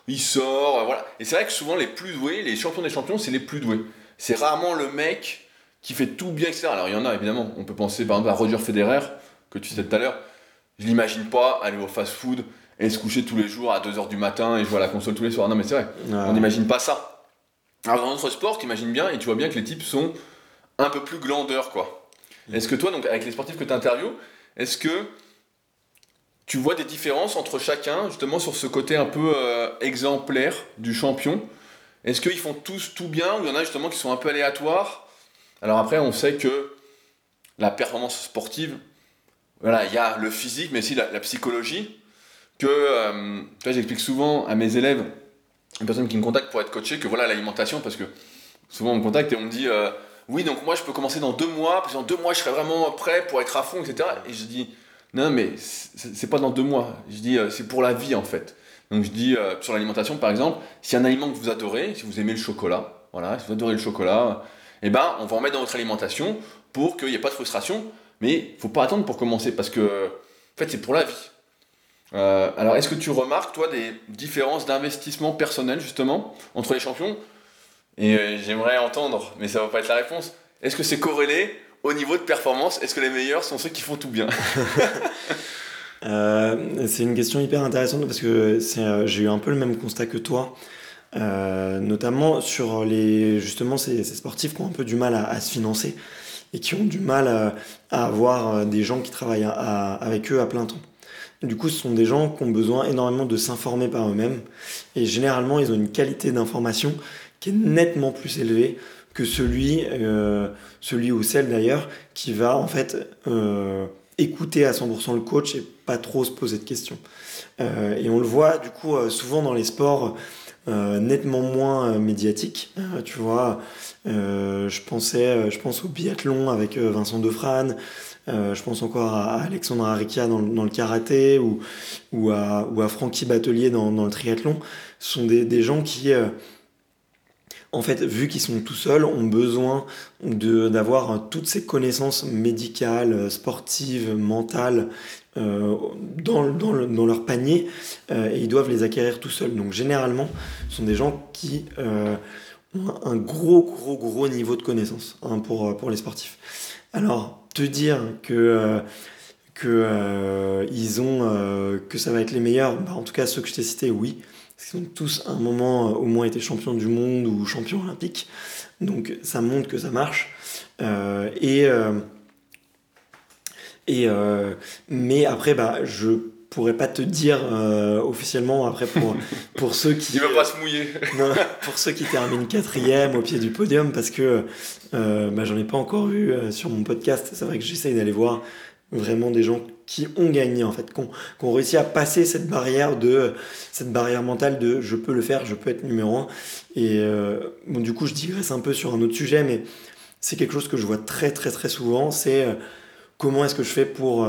il sort, euh, voilà. Et c'est vrai que souvent les plus doués, les champions des champions, c'est les plus doués. C'est rarement le mec qui fait tout bien, etc. Alors il y en a évidemment. On peut penser par exemple à Roger Federer, que tu sais tout à l'heure je l'imagine pas aller au fast-food et se coucher tous les jours à 2h du matin et jouer à la console tous les soirs. Non, mais c'est vrai, on n'imagine pas ça. Alors, dans notre sport, tu imagines bien et tu vois bien que les types sont un peu plus glandeurs, quoi. Est-ce que toi, donc, avec les sportifs que tu interviews, est-ce que tu vois des différences entre chacun, justement, sur ce côté un peu euh, exemplaire du champion? Est-ce qu'ils font tous tout bien ou il y en a justement qui sont un peu aléatoires? Alors après, on sait que la performance sportive, voilà, il y a le physique, mais aussi la, psychologie. Que, euh, j'explique souvent à mes élèves, une personne qui me contacte pour être coaché, que voilà l'alimentation, parce que souvent on me contacte et on me dit, euh, oui, donc moi je peux commencer dans deux mois, parce que dans deux mois je serai vraiment prêt pour être à fond, etc. Et je dis, non, mais c'est pas dans deux mois. Je dis, euh, c'est pour la vie en fait. Donc je dis, sur l'alimentation par exemple, si un aliment que vous adorez, si vous aimez le chocolat, voilà, si vous adorez le chocolat, eh ben, on va en mettre dans votre alimentation pour qu'il n'y ait pas de frustration. Mais faut pas attendre pour commencer parce que, en fait, c'est pour la vie. Euh, alors, est-ce que tu remarques, toi, des différences d'investissement personnel, justement, entre les champions? Et euh, j'aimerais entendre, mais ça va pas être la réponse. Est-ce que c'est corrélé au niveau de performance? Est-ce que les meilleurs sont ceux qui font tout bien? Euh, C'est une question hyper intéressante parce que j'ai eu un peu le même constat que toi. notamment sur les justement ces, sportifs qui ont un peu du mal à se financer et qui ont du mal à, avoir euh, des gens qui travaillent avec eux à plein temps. Du coup, ce sont des gens qui ont besoin énormément de s'informer par eux-mêmes et généralement, ils ont une qualité d'information qui est nettement plus élevée que celui, euh, ou celle d'ailleurs qui va en fait euh, écouter à 100% le coach pas trop se poser de questions. et on le voit du coup souvent dans les sports euh, nettement moins euh, médiatique. Euh, tu vois, je, pensais, je pense au biathlon avec Vincent Defrane, je pense encore à Alexandre Arikia dans, le karaté ou, ou, à, ou à Francky Batelier dans, dans, le triathlon. Ce sont des, des gens qui, en fait, vu qu'ils sont tout seuls, ont besoin d'avoir toutes ces connaissances médicales, sportives, mentales euh, dans, leur panier euh, et ils doivent les acquérir tout seuls. Donc généralement, ce sont des gens qui euh, ont un gros, gros, gros niveau de connaissance hein, pour, pour les sportifs. Alors, te dire que que, ils ont, que ça va être les meilleurs. Bah, en tout cas, ceux que je t'ai cités, oui. Parce qu'ils ont tous un moment au moins été champions du monde ou champions olympiques. Donc ça montre que ça marche. et et, mais après, bah, je pourrais pas te dire euh, officiellement après pour, pour ceux qui. Il veut pas se mouiller. pour ceux qui terminent quatrième au pied du podium parce que euh, bah, j'en ai pas encore vu euh, sur mon podcast. C'est vrai que j'essaye d'aller voir vraiment des gens qui ont gagné en fait, qui ont, réussi à passer cette barrière de cette barrière mentale de je peux le faire, je peux être numéro un. Et bon, du coup, je digresse un peu sur un autre sujet, mais c'est quelque chose que je vois très très très souvent. C'est comment est-ce que je fais pour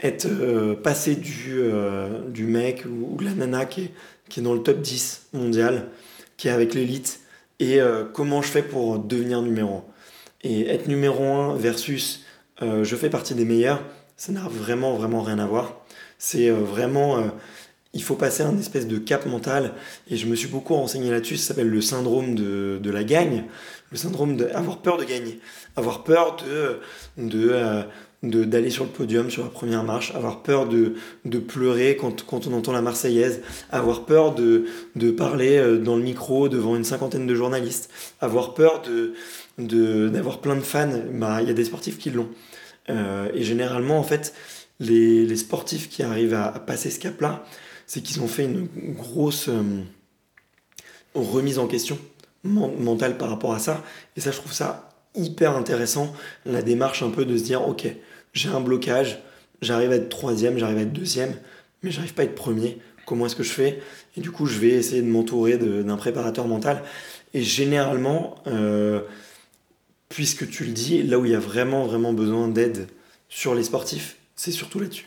être euh, passé du, euh, mec ou, de la nana qui est, dans le top 10 mondial, qui est avec l'élite, et euh, comment je fais pour devenir numéro 1. Et être numéro 1 versus je fais partie des meilleurs, ça n'a vraiment, vraiment rien à voir. C'est vraiment il faut passer un espèce de cap mental et je me suis beaucoup renseigné là-dessus, ça s'appelle le syndrome de, la gagne, le syndrome d'avoir peur de gagner, avoir peur de, d'aller sur le podium sur la première marche, avoir peur de, de pleurer quand, quand, on entend la Marseillaise, avoir peur de, de, parler euh, dans le micro devant une cinquantaine de journalistes, avoir peur de d'avoir plein de fans, bah, il y a des sportifs qui l'ont. Euh, et généralement, en fait, les, les sportifs qui arrivent à, passer ce cap-là, c'est qu'ils ont fait une grosse euh, remise en question mentale par rapport à ça. Et ça, je trouve ça hyper intéressant, la démarche un peu de se dire, ok, j'ai un blocage, j'arrive à être troisième, j'arrive à être deuxième, mais j'arrive pas à être premier. Comment est-ce que je fais? Et du coup, je vais essayer de m'entourer d'un préparateur mental. Et généralement, euh, puisque tu le dis, là où il y a vraiment, vraiment besoin d'aide sur les sportifs, c'est surtout là-dessus.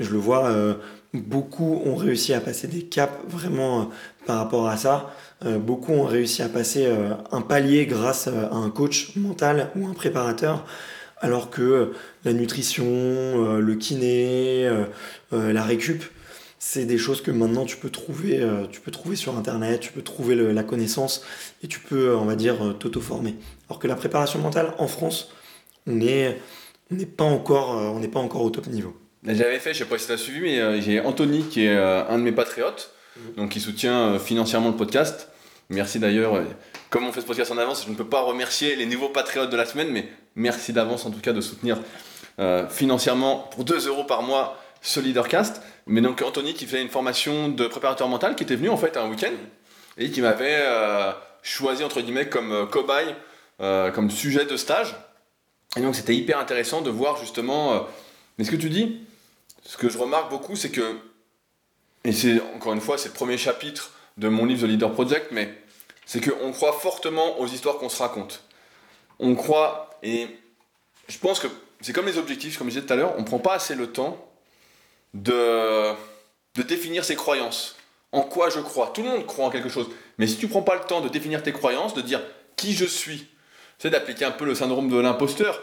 Je le vois, euh, beaucoup ont réussi à passer des caps vraiment euh, par rapport à ça. beaucoup ont réussi à passer un palier grâce à un coach mental ou un préparateur alors que la nutrition, euh, le kiné, euh, euh, la récup, c'est des choses que maintenant tu peux trouver, sur internet, tu peux trouver la connaissance et tu peux, on va dire, t'auto-former. Alors que la préparation mentale en France, on n'est pas encore au top niveau. J'avais fait, je sais pas si tu as suivi, mais j'ai Anthony qui est un de mes patriotes, mhm. donc qui soutient financièrement le podcast. Merci d'ailleurs. Comme on fait ce podcast en avance, je ne peux pas remercier les nouveaux patriotes de la semaine, mais merci d'avance en tout cas de soutenir euh, financièrement pour 2 euros par mois ce Leadercast. Mais donc Anthony qui fait une formation de préparateur mental qui était venu en fait un week-end et qui m'avait euh, choisi entre guillemets comme euh, cobaye, comme sujet de stage. Et donc c'était hyper intéressant de voir justement. mais ce que tu dis, ce que je remarque beaucoup, c'est que, et c'est encore une fois, c'est le premier chapitre de mon livre The Leader Project, mais c'est qu'on croit fortement aux histoires qu'on se raconte. On croit, et je pense que c'est comme les objectifs, comme je disais tout à l'heure, on ne prend pas assez le temps de, de définir ses croyances. En quoi je crois? Tout le monde croit en quelque chose. Mais si tu ne prends pas le temps de définir tes croyances, de dire qui je suis, c'est d'appliquer un peu le syndrome de l'imposteur.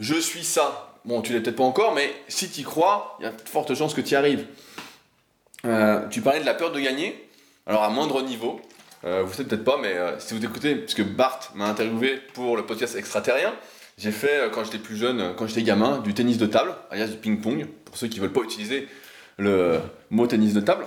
Je suis ça. Bon, tu l'es peut-être pas encore, mais si tu y crois, il y a de fortes chances que tu y arrives. Euh, tu parlais de la peur de gagner. Alors à moindre niveau, euh, vous savez peut-être pas, mais euh, si vous écoutez, puisque Bart m'a interviewé pour le podcast extraterrien, j'ai fait, quand j'étais plus jeune, quand j'étais gamin, du tennis de table, alias du ping-pong, pour ceux qui veulent pas utiliser le mot tennis de table.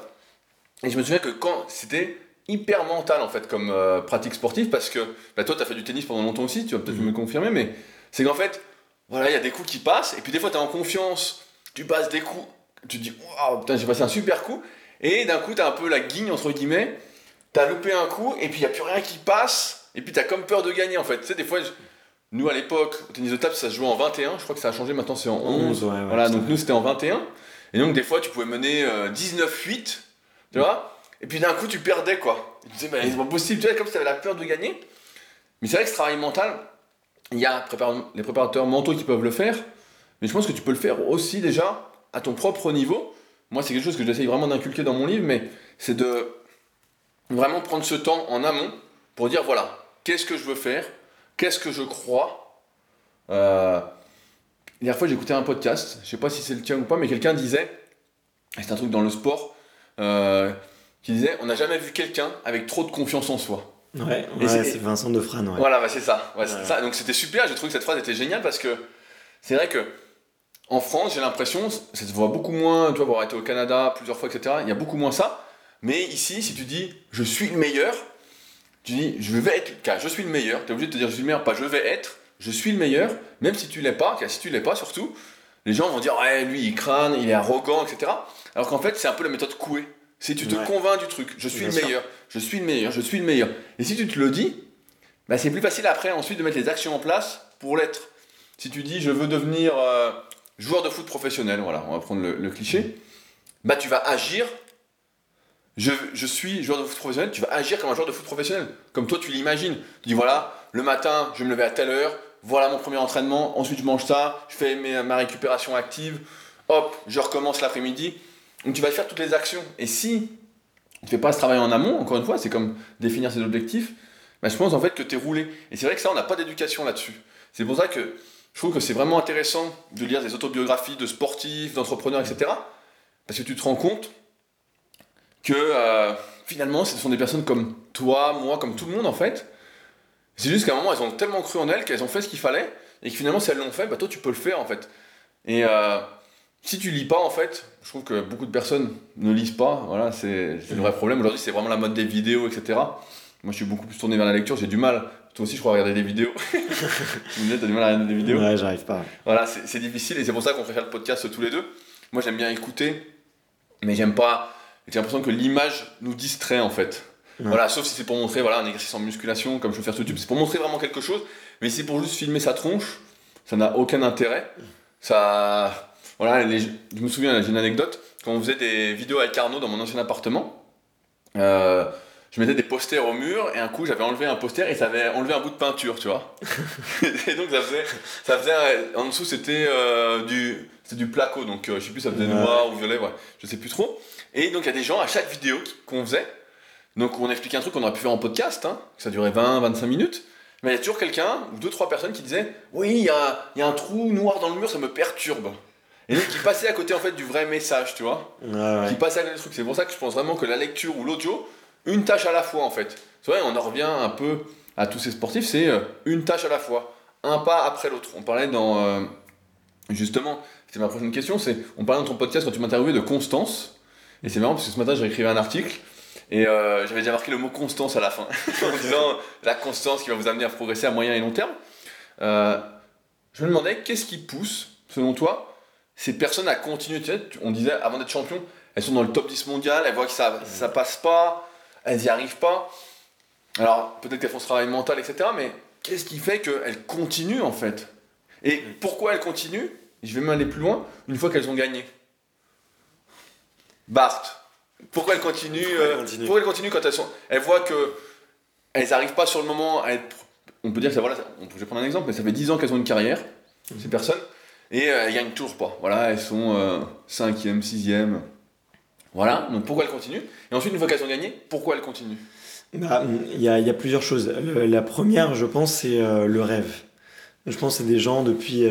Et je me souviens que quand c'était hyper mental en fait comme pratique sportive, parce que bah, toi tu as fait du tennis pendant longtemps aussi, tu vas peut-être mhm. me confirmer, mais c'est qu'en fait, voilà, il y a des coups qui passent, et puis des fois tu es en confiance, tu passes des coups, tu te dis, waouh, putain, j'ai passé un super coup, et d'un coup tu as un peu la guigne entre guillemets, t'as loupé un coup et puis il n'y a plus rien qui passe et puis t'as comme peur de gagner en fait. Tu sais, des fois, nous à l'époque, au tennis de table, ça se jouait en 21, je crois que ça a changé maintenant, c'est en 11. voilà, donc nous c'était en 21. Et donc des fois, tu pouvais mener 19-8, euh, tu vois, et puis d'un coup, tu perdais quoi. tu disais, bah, c'est pas possible, tu vois, comme si t'avais la peur de gagner. Mais c'est vrai que ce travail mental, il y a les préparateurs mentaux qui peuvent le faire, mais je pense que tu peux le faire aussi déjà à ton propre niveau. Moi, c'est quelque chose que j'essaye vraiment d'inculquer dans mon livre, mais c'est de vraiment prendre ce temps en amont pour dire voilà, qu'est-ce que je veux faire, qu'est-ce que je crois? Euh, dernière fois, j'écoutais un podcast, je sais pas si c'est le tien ou pas, mais quelqu'un disait, c'est un truc dans le sport, euh, qui disait on n'a jamais vu quelqu'un avec trop de confiance en soi. Ouais, c'est Vincent Defrane. Voilà, bah, c'est ça. ça. Donc c'était super, j'ai trouvé que cette phrase était géniale parce que c'est vrai que en France, j'ai l'impression, ça se voit beaucoup moins, tu vois, avoir été au Canada plusieurs fois, etc. Il y a beaucoup moins ça. Mais ici, si tu dis je suis le meilleur, tu dis je vais être, car je suis le meilleur, tu es obligé de te dire je suis le meilleur, pas je vais être, je suis le meilleur, même si tu l'es pas, car si tu l'es pas surtout, les gens vont dire ouais, lui il crâne, il est arrogant, etc. Alors qu'en fait, c'est un peu la méthode couée. Si tu te convaincs du truc, je suis le meilleur, je suis le meilleur, je suis le meilleur. Et si tu te le dis, bah, c'est plus facile après ensuite de mettre les actions en place pour l'être. Si tu dis je veux devenir euh, joueur de foot professionnel, voilà, on va prendre le, cliché, bah tu vas agir. Je, je, suis joueur de foot professionnel, tu vas agir comme un joueur de foot professionnel, comme toi tu l'imagines. Tu dis voilà, le matin je vais me lever à telle heure, voilà mon premier entraînement, ensuite je mange ça, je fais ma récupération active, hop, je recommence l'après-midi. Donc tu vas faire toutes les actions. Et si tu ne fais pas ce travail en amont, encore une fois, c'est comme définir ses objectifs, bah, je pense en fait que tu es roulé. Et c'est vrai que ça, on n'a pas d'éducation là-dessus. C'est pour ça que je trouve que c'est vraiment intéressant de lire des autobiographies de sportifs, d'entrepreneurs, etc. Parce que tu te rends compte que euh, finalement, ce sont des personnes comme toi, moi, comme tout le monde en fait. C'est juste qu'à un moment, elles ont tellement cru en elles qu'elles ont fait ce qu'il fallait, et que finalement, si elles l'ont fait, bah, toi, tu peux le faire en fait. Et euh, si tu lis pas, en fait, je trouve que beaucoup de personnes ne lisent pas. Voilà, c'est le vrai problème. Aujourd'hui, c'est vraiment la mode des vidéos, etc. Moi, je suis beaucoup plus tourné vers la lecture. J'ai du mal. Toi aussi, je crois, à regarder des vidéos. tu me disais, t'as du mal à regarder des vidéos Ouais, j'arrive pas. Voilà, c'est difficile et c'est pour ça qu'on fait faire le podcast tous les deux. Moi, j'aime bien écouter, mais j'aime pas. J'ai l'impression que l'image nous distrait, en fait. Voilà, sauf si c'est pour montrer voilà, un exercice en musculation, comme je veux faire sur YouTube. C'est pour montrer vraiment quelque chose. Mais si c'est pour juste filmer sa tronche, ça n'a aucun intérêt. Ça voilà, je me souviens, j'ai une anecdote. Quand on faisait des vidéos avec Arnaud dans mon ancien appartement, euh, je mettais des posters au mur et un coup j'avais enlevé un poster et ça avait enlevé un bout de peinture, tu vois. et donc ça faisait, ça faisait en dessous c'était euh, du, du placo, donc euh, je sais plus, ça faisait noir ou violet, ouais, je sais plus trop. Et donc il y a des gens à chaque vidéo qu'on faisait, donc on expliquait un truc qu'on aurait pu faire en podcast, hein, ça durait 20-25 minutes. Mais il y a toujours quelqu'un, ou deux, trois personnes qui disaient Oui, il y a, y a un trou noir dans le mur, ça me perturbe. Et donc qui passait à côté en fait du vrai message, tu vois. Qui passait à côté du truc. C'est pour ça que je pense vraiment que la lecture ou l'audio, une tâche à la fois en fait. C'est vrai, on en revient un peu à tous ces sportifs, c'est euh, une tâche à la fois, un pas après l'autre. On parlait dans. Euh, justement, c'était ma prochaine question, c'est. On parlait dans ton podcast quand tu m'interviewais de constance. Et c'est marrant parce que ce matin j'ai écrit un article et euh, j'avais déjà marqué le mot constance à la fin, en disant la constance qui va vous amener à progresser à moyen et long terme. je me demandais qu'est-ce qui pousse, selon toi, ces personnes à continuer. Tu sais, on disait avant d'être champion, elles sont dans le top 10 mondial, elles voient que ça, ça passe pas, elles n'y arrivent pas. Alors peut-être qu'elles font ce travail mental, etc. Mais qu'est-ce qui fait qu'elles continuent en fait? Et pourquoi elles continuent? Je vais même aller plus loin, une fois qu'elles ont gagné. Bart, pourquoi elles continuent Pourquoi elles continuent, quand elles sont. Elles voient que elles n'arrivent pas sur le moment à être. On peut dire que ça, voilà, on peut prendre un exemple, mais ça fait 10 ans qu'elles ont une carrière, ces personnes. Et euh, elles gagnent toujours pas. Voilà, elles sont 5e, euh, 6e. Voilà, donc pourquoi elles continuent? Et ensuite, une fois qu'elles ont gagné, pourquoi elles continuent? Bah, Il y, a, plusieurs choses. la première, je pense, c'est euh, le rêve. Je pense que c'est des gens, depuis,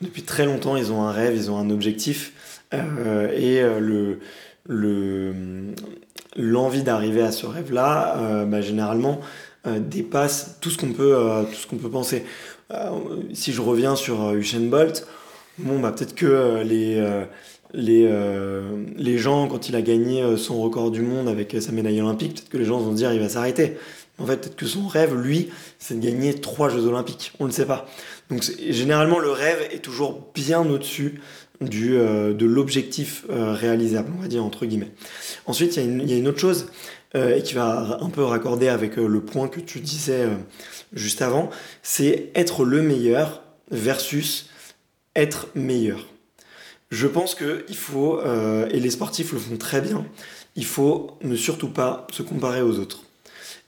depuis très longtemps, ils ont un rêve, ils ont un objectif. et le, le, l'envie d'arriver à ce rêve-là, bah, généralement, dépasse tout ce qu'on peut, tout ce peut penser. si je reviens sur Usain Bolt, Bon, bah, peut-être que euh, les, euh, euh, les gens, quand il a gagné son record du monde avec sa médaille olympique, peut-être que les gens vont dire il va s'arrêter. En fait, peut-être que son rêve, lui, c'est de gagner trois Jeux Olympiques. On ne le sait pas. Donc, généralement, le rêve est toujours bien au-dessus de l'objectif réalisable, on va dire, entre guillemets. Ensuite, il y, y, a une autre chose, et qui va un peu raccorder avec le point que tu disais juste avant, c'est être le meilleur versus être meilleur. Je pense qu'il faut, euh, et les sportifs le font très bien, il faut ne surtout pas se comparer aux autres.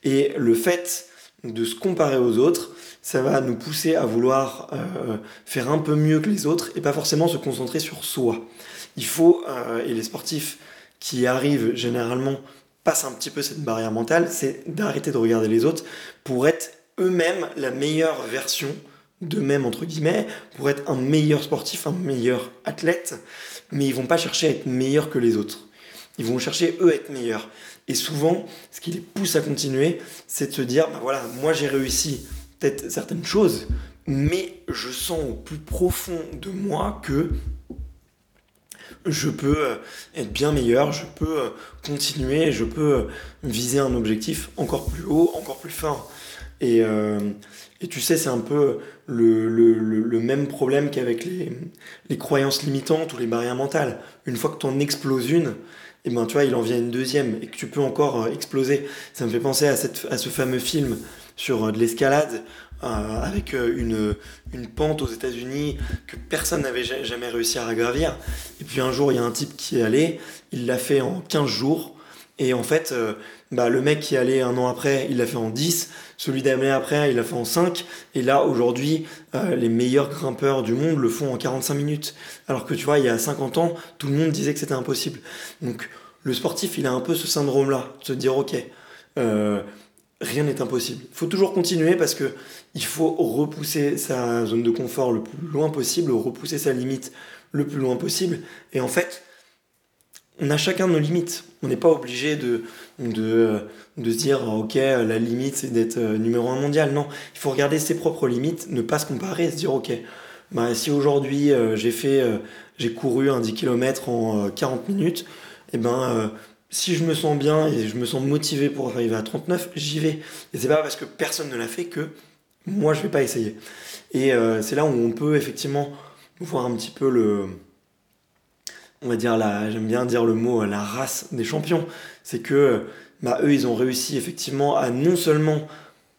Et le fait de se comparer aux autres, ça va nous pousser à vouloir euh, faire un peu mieux que les autres et pas forcément se concentrer sur soi. Il faut, euh, et les sportifs qui arrivent généralement passent un petit peu cette barrière mentale, c'est d'arrêter de regarder les autres pour être eux-mêmes la meilleure version d'eux-mêmes, entre guillemets, pour être un meilleur sportif, un meilleur athlète, mais ils vont pas chercher à être meilleurs que les autres. Ils vont chercher, eux, à être meilleurs. Et souvent, ce qui les pousse à continuer, c'est de se dire, ben voilà, moi j'ai réussi peut-être certaines choses, mais je sens au plus profond de moi que je peux euh, être bien meilleur, je peux euh, continuer, je peux euh, viser un objectif encore plus haut, encore plus fort. Et, et tu sais, c'est un peu le, le, le, même problème qu'avec les, les, croyances limitantes ou les barrières mentales. Une fois que tu en exploses une, et eh ben, tu vois, il en vient une deuxième et que tu peux encore exploser. Ça me fait penser à, cette, à ce fameux film sur de l'escalade euh, avec euh, une, une pente aux États-Unis que personne n'avait jamais réussi à gravir. Et puis un jour, il y a un type qui est allé, il l'a fait en 15 jours. Et en fait, euh, bah, le mec qui est allé un an après, il l'a fait en 10. Celui d'année après, il l'a fait en 5. Et là, aujourd'hui, les meilleurs grimpeurs du monde le font en 45 minutes. Alors que tu vois, il y a 50 ans, tout le monde disait que c'était impossible. Donc, le sportif, il a un peu ce syndrome-là, de se dire, ok, rien n'est impossible. Il faut toujours continuer parce que il faut repousser sa zone de confort le plus loin possible, repousser sa limite le plus loin possible. Et en fait, on a chacun nos limites. On n'est pas obligé de, de, de, se dire, ok, la limite c'est d'être euh, numéro un mondial. Non, il faut regarder ses propres limites, ne pas se comparer, se dire, ok, bah, si aujourd'hui euh, j'ai fait, euh, j'ai couru un 10 km en 40 minutes, et eh ben si je me sens bien et je me sens motivé pour arriver à 39, j'y vais. Et c'est pas parce que personne ne l'a fait que moi je vais pas essayer. Et c'est là où on peut effectivement voir un petit peu le. On va dire, la, j'aime bien dire le mot, la race des champions. C'est que bah, eux, ils ont réussi effectivement à non seulement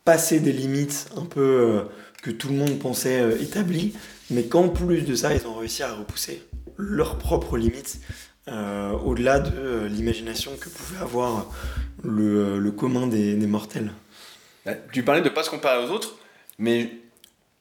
passer des limites un peu euh, que tout le monde pensait euh, établies, mais qu'en plus de ça, ils ont réussi à repousser leurs propres limites euh, au-delà de euh, l'imagination que pouvait avoir le, le commun des, des, mortels. Bah, tu parlais de ne pas se comparer aux autres, mais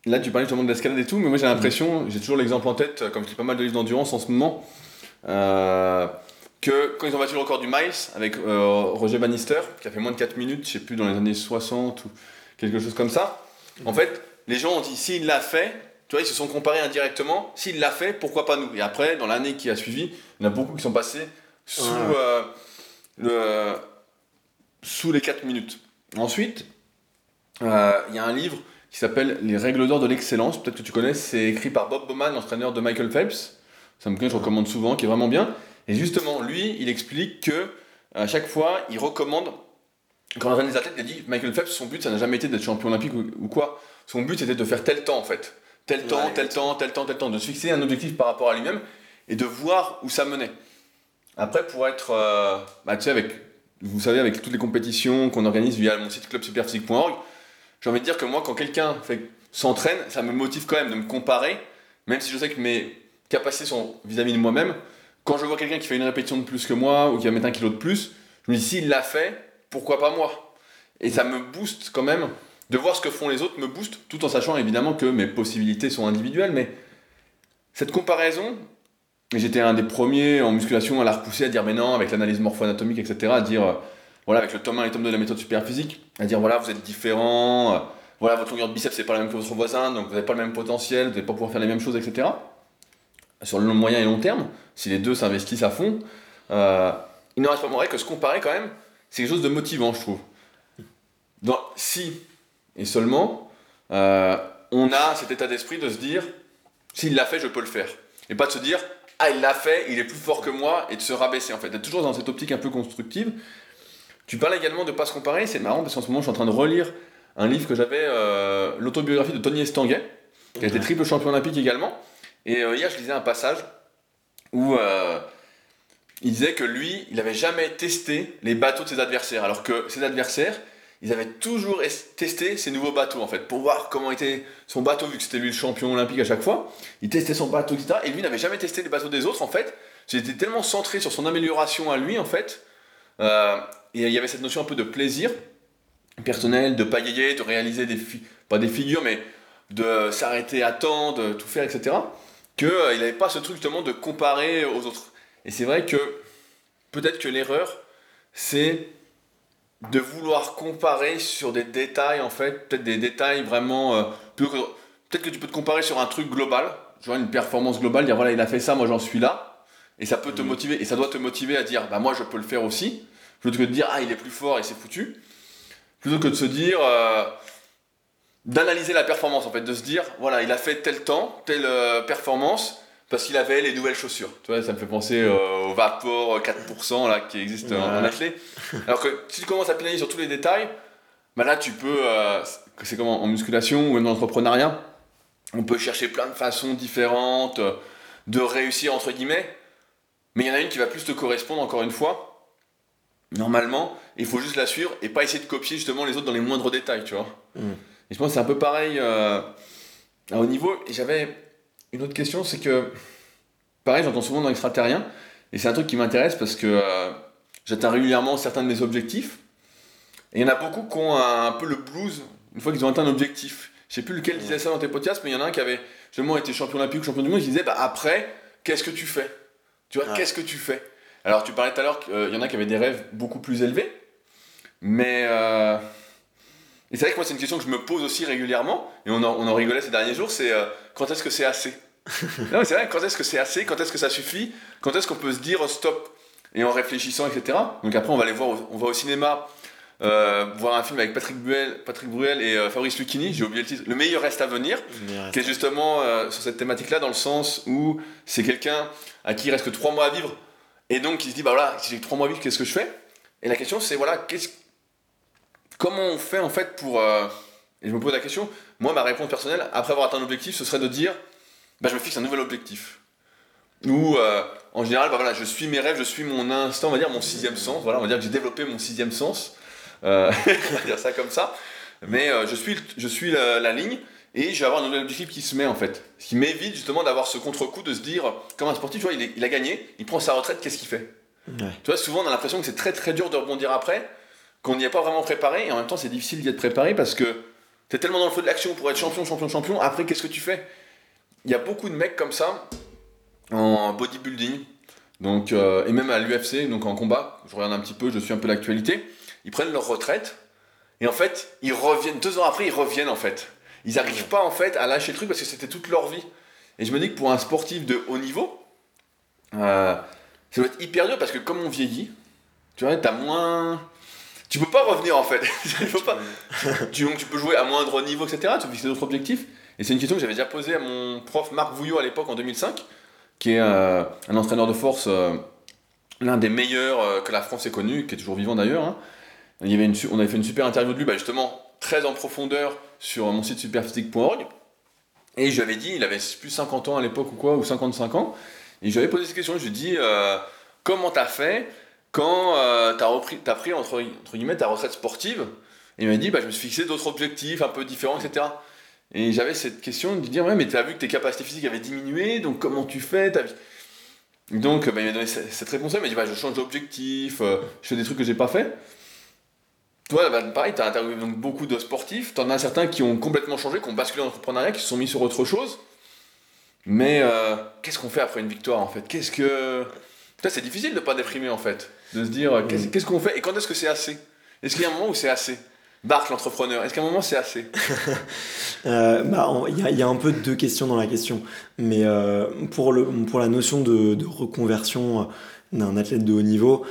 là tu parlais justement de l'escalade et tout, mais moi j'ai l'impression, j'ai toujours l'exemple en tête, comme je pas mal de livres d'endurance en ce moment, euh, que quand ils ont battu le record du miles avec Roger Bannister, qui a fait moins de 4 minutes, je sais plus, dans les années 60 ou quelque chose comme ça, en fait, les gens ont dit s'il l'a fait, tu vois, ils se sont comparés indirectement. S'il l'a fait, pourquoi pas nous? Et après, dans l'année qui a suivi, il y en a beaucoup qui sont passés sous, euh, le, sous les 4 minutes. Ensuite, euh, il y a un livre qui s'appelle Les règles d'or de l'excellence. Peut-être que tu connais, c'est écrit par Bob Bowman, l'entraîneur de Michael Phelps. C'est un bouquin que je recommande souvent, qui est vraiment bien. Et justement, lui, il explique que à chaque fois, il recommande. Quand on des athlètes, il a dit Michael Phelps, son but, ça n'a jamais été d'être champion olympique ou quoi. Son but, c'était de faire tel temps, en fait tel temps, tel temps, tel temps, tel temps, de se fixer un objectif par rapport à lui-même et de voir où ça menait. Après, pour être, euh, bah, tu sais, avec, vous savez, avec toutes les compétitions qu'on organise via mon site clubsuperphysique.org, j'ai envie de dire que moi, quand quelqu'un s'entraîne, ça me motive quand même de me comparer, même si je sais que mes capacités sont vis-à-vis de moi-même. Quand je vois quelqu'un qui fait une répétition de plus que moi ou qui va mettre un kilo de plus, je me dis s'il l'a fait, pourquoi pas moi? Et ça me booste quand même de voir ce que font les autres me booste, tout en sachant évidemment que mes possibilités sont individuelles, mais cette comparaison, j'étais un des premiers en musculation à la repousser, à dire mais non, avec l'analyse morpho-anatomique, etc., à dire, euh, voilà, avec le tome 1 et le tome 2 de la méthode physique, à dire voilà, vous êtes différents, euh, voilà, votre longueur de biceps c'est pas la même que votre voisin, donc vous n'avez pas le même potentiel, vous n'allez pas pouvoir faire les mêmes choses, etc. Sur le moyen et long terme, si les deux s'investissent à fond, euh, il n'en reste pas moins que se comparer quand même, c'est quelque chose de motivant, je trouve. Si et seulement, euh, on a cet état d'esprit de se dire, s'il l'a fait, je peux le faire. Et pas de se dire, ah, il l'a fait, il est plus fort que moi, et de se rabaisser en fait. D'être toujours dans cette optique un peu constructive. Tu parles également de ne pas se comparer, c'est marrant parce qu'en ce moment, je suis en train de relire un livre que j'avais, euh, l'autobiographie de Tony Estanguet, qui a été triple champion olympique également. Et euh, hier, je lisais un passage où il disait que lui, il n'avait jamais testé les bateaux de ses adversaires, alors que ses adversaires, ils avaient toujours testé ces nouveaux bateaux en fait pour voir comment était son bateau vu que c'était lui le champion olympique à chaque fois. Il testait son bateau etc. Et lui n'avait jamais testé les bateaux des autres en fait. J'étais tellement centré sur son amélioration à lui en fait. Euh, et il y avait cette notion un peu de plaisir personnel, de pagayer, de réaliser des pas des figures mais de s'arrêter à temps, de tout faire etc. Qu'il euh, n'avait pas ce truc justement de comparer aux autres. Et c'est vrai que peut-être que l'erreur c'est de vouloir comparer sur des détails, en fait, peut-être des détails vraiment. Euh, peut-être que tu peux te comparer sur un truc global, vois, une performance globale, dire voilà, il a fait ça, moi j'en suis là, et ça peut te mhm. motiver, et ça doit te motiver à dire bah moi je peux le faire aussi, plutôt que de dire ah il est plus fort et c'est foutu, plutôt que de se dire. Euh, d'analyser la performance en fait, de se dire voilà, il a fait tel temps, telle euh, performance, parce qu'il avait les nouvelles chaussures. Tu vois, ça me fait penser au vapor 4% là, qui existe en athlète. Alors que si tu commences à pénaliser sur tous les détails, bah là tu peux, c'est comme en musculation ou même dans l'entrepreneuriat, on peut chercher plein de façons différentes de réussir entre guillemets, mais il y en a une qui va plus te correspondre encore une fois. Normalement, il faut juste la suivre et pas essayer de copier justement les autres dans les moindres détails, tu vois. Mm. Et je pense que c'est un peu pareil euh, à haut niveau. Et j'avais une autre question, c'est que, pareil, j'entends souvent dans l'extraterrien, et c'est un truc qui m'intéresse parce que euh, j'atteins régulièrement certains de mes objectifs. Et il y en a beaucoup qui ont un, peu le blues une fois qu'ils ont atteint un objectif. Je sais plus lequel disait ça dans tes podcasts, mais il y en a un qui avait justement été champion olympique ou champion du monde, qui disait bah, après, qu'est-ce que tu fais? Tu vois, qu'est-ce que tu fais? Alors, tu parlais tout à l'heure qu'il y en a qui avaient des rêves beaucoup plus élevés, mais. Euh, et c'est vrai que moi, c'est une question que je me pose aussi régulièrement, et on en, on en rigolait ces derniers jours c'est euh, quand est-ce que c'est assez? Non, mais c'est vrai, quand est-ce que c'est assez? Quand est-ce que ça suffit? Quand est-ce qu'on peut se dire stop! Et en réfléchissant, etc. Donc après, on va aller voir, on va au cinéma euh, voir un film avec Patrick Bruel, Patrick Bruel et euh, Fabrice Lucchini, j'ai oublié le titre, Le meilleur reste à venir, qui est justement euh, sur cette thématique-là, dans le sens où c'est quelqu'un à qui il reste que 3 mois à vivre, et donc il se dit, bah voilà, si j'ai 3 mois à vivre, qu'est-ce que je fais? Et la question c'est, voilà, qu'est-ce... comment on fait en fait pour... et je me pose la question, moi ma réponse personnelle, après avoir atteint un objectif, ce serait de dire, bah je me fixe un nouvel objectif. Ou en général, bah voilà, je suis mes rêves, je suis mon instant, on va dire mon sixième sens, voilà, on va dire que j'ai développé mon sixième sens. Euh, on va dire ça comme ça. Mais euh, je suis, je suis la, ligne et je vais avoir un nouvel objectif qui se met en fait. Ce qui m'évite justement d'avoir ce contre-coup de se dire, comme un sportif, tu vois, il, a gagné, il prend sa retraite, qu'est-ce qu'il fait? Tu vois, souvent on a l'impression que c'est très très dur de rebondir après, qu'on n'y est pas vraiment préparé et en même temps c'est difficile d'y être préparé parce que tu es tellement dans le feu de l'action pour être champion, champion, champion. Après, qu'est-ce que tu fais? Il y a beaucoup de mecs comme ça en bodybuilding. Donc, euh, et même à l'UFC, donc en combat, je regarde un petit peu, je suis un peu l'actualité ils prennent leur retraite, et en fait, ils reviennent, deux ans après, ils reviennent en fait. Ils n'arrivent pas en fait à lâcher le truc parce que c'était toute leur vie. Et je me dis que pour un sportif de haut niveau, euh, ça doit être hyper dur parce que comme on vieillit, tu vois, t'as moins. Tu peux pas revenir en fait. tu, pas... tu, tu peux jouer à moindre niveau, etc. Tu peux fixer d'autres objectifs. Et c'est une question que j'avais déjà posée à mon prof Marc Vouillot à l'époque en 2005, qui est euh, un entraîneur de force, euh, l'un des meilleurs que la France ait connu, qui est toujours vivant d'ailleurs. Hein. Il y avait une, on avait fait une super interview de lui, bah justement, très en profondeur sur mon site superphysique.org. Et je lui avais dit, il avait plus 50 ans à l'époque ou quoi, ou 55 ans. Et je lui avais posé cette question, je lui ai dit, euh, comment t'as fait quand euh, repris, t'as pris entre, guillemets ta retraite sportive il m'a dit, bah, je me suis fixé d'autres objectifs un peu différents, etc. Et j'avais cette question de dire, ouais, mais t'as vu que tes capacités physiques avaient diminué, donc comment tu fais Donc bah, il m'a donné cette réponse-là, il m'a dit, bah, je change d'objectif, euh, je fais des trucs que j'ai pas fait. Toi, bah, pareil, tu as interviewé donc beaucoup de sportifs. Tu en as certains qui ont complètement changé, qui ont basculé dans l'entrepreneuriat, qui se sont mis sur autre chose. Mais euh, qu'est-ce qu'on fait après une victoire en fait? Qu'est-ce que. C'est difficile de pas déprimer en fait. De se dire mm. qu'est-ce qu'on fait et quand est-ce que c'est assez? Est-ce qu'il y a un moment où c'est assez? Bart, l'entrepreneur, est-ce qu'à un moment c'est assez? Euh, bah, Il y, a un peu deux questions dans la question. Mais euh, pour, le, pour la notion de, de reconversion d'un athlète de haut niveau,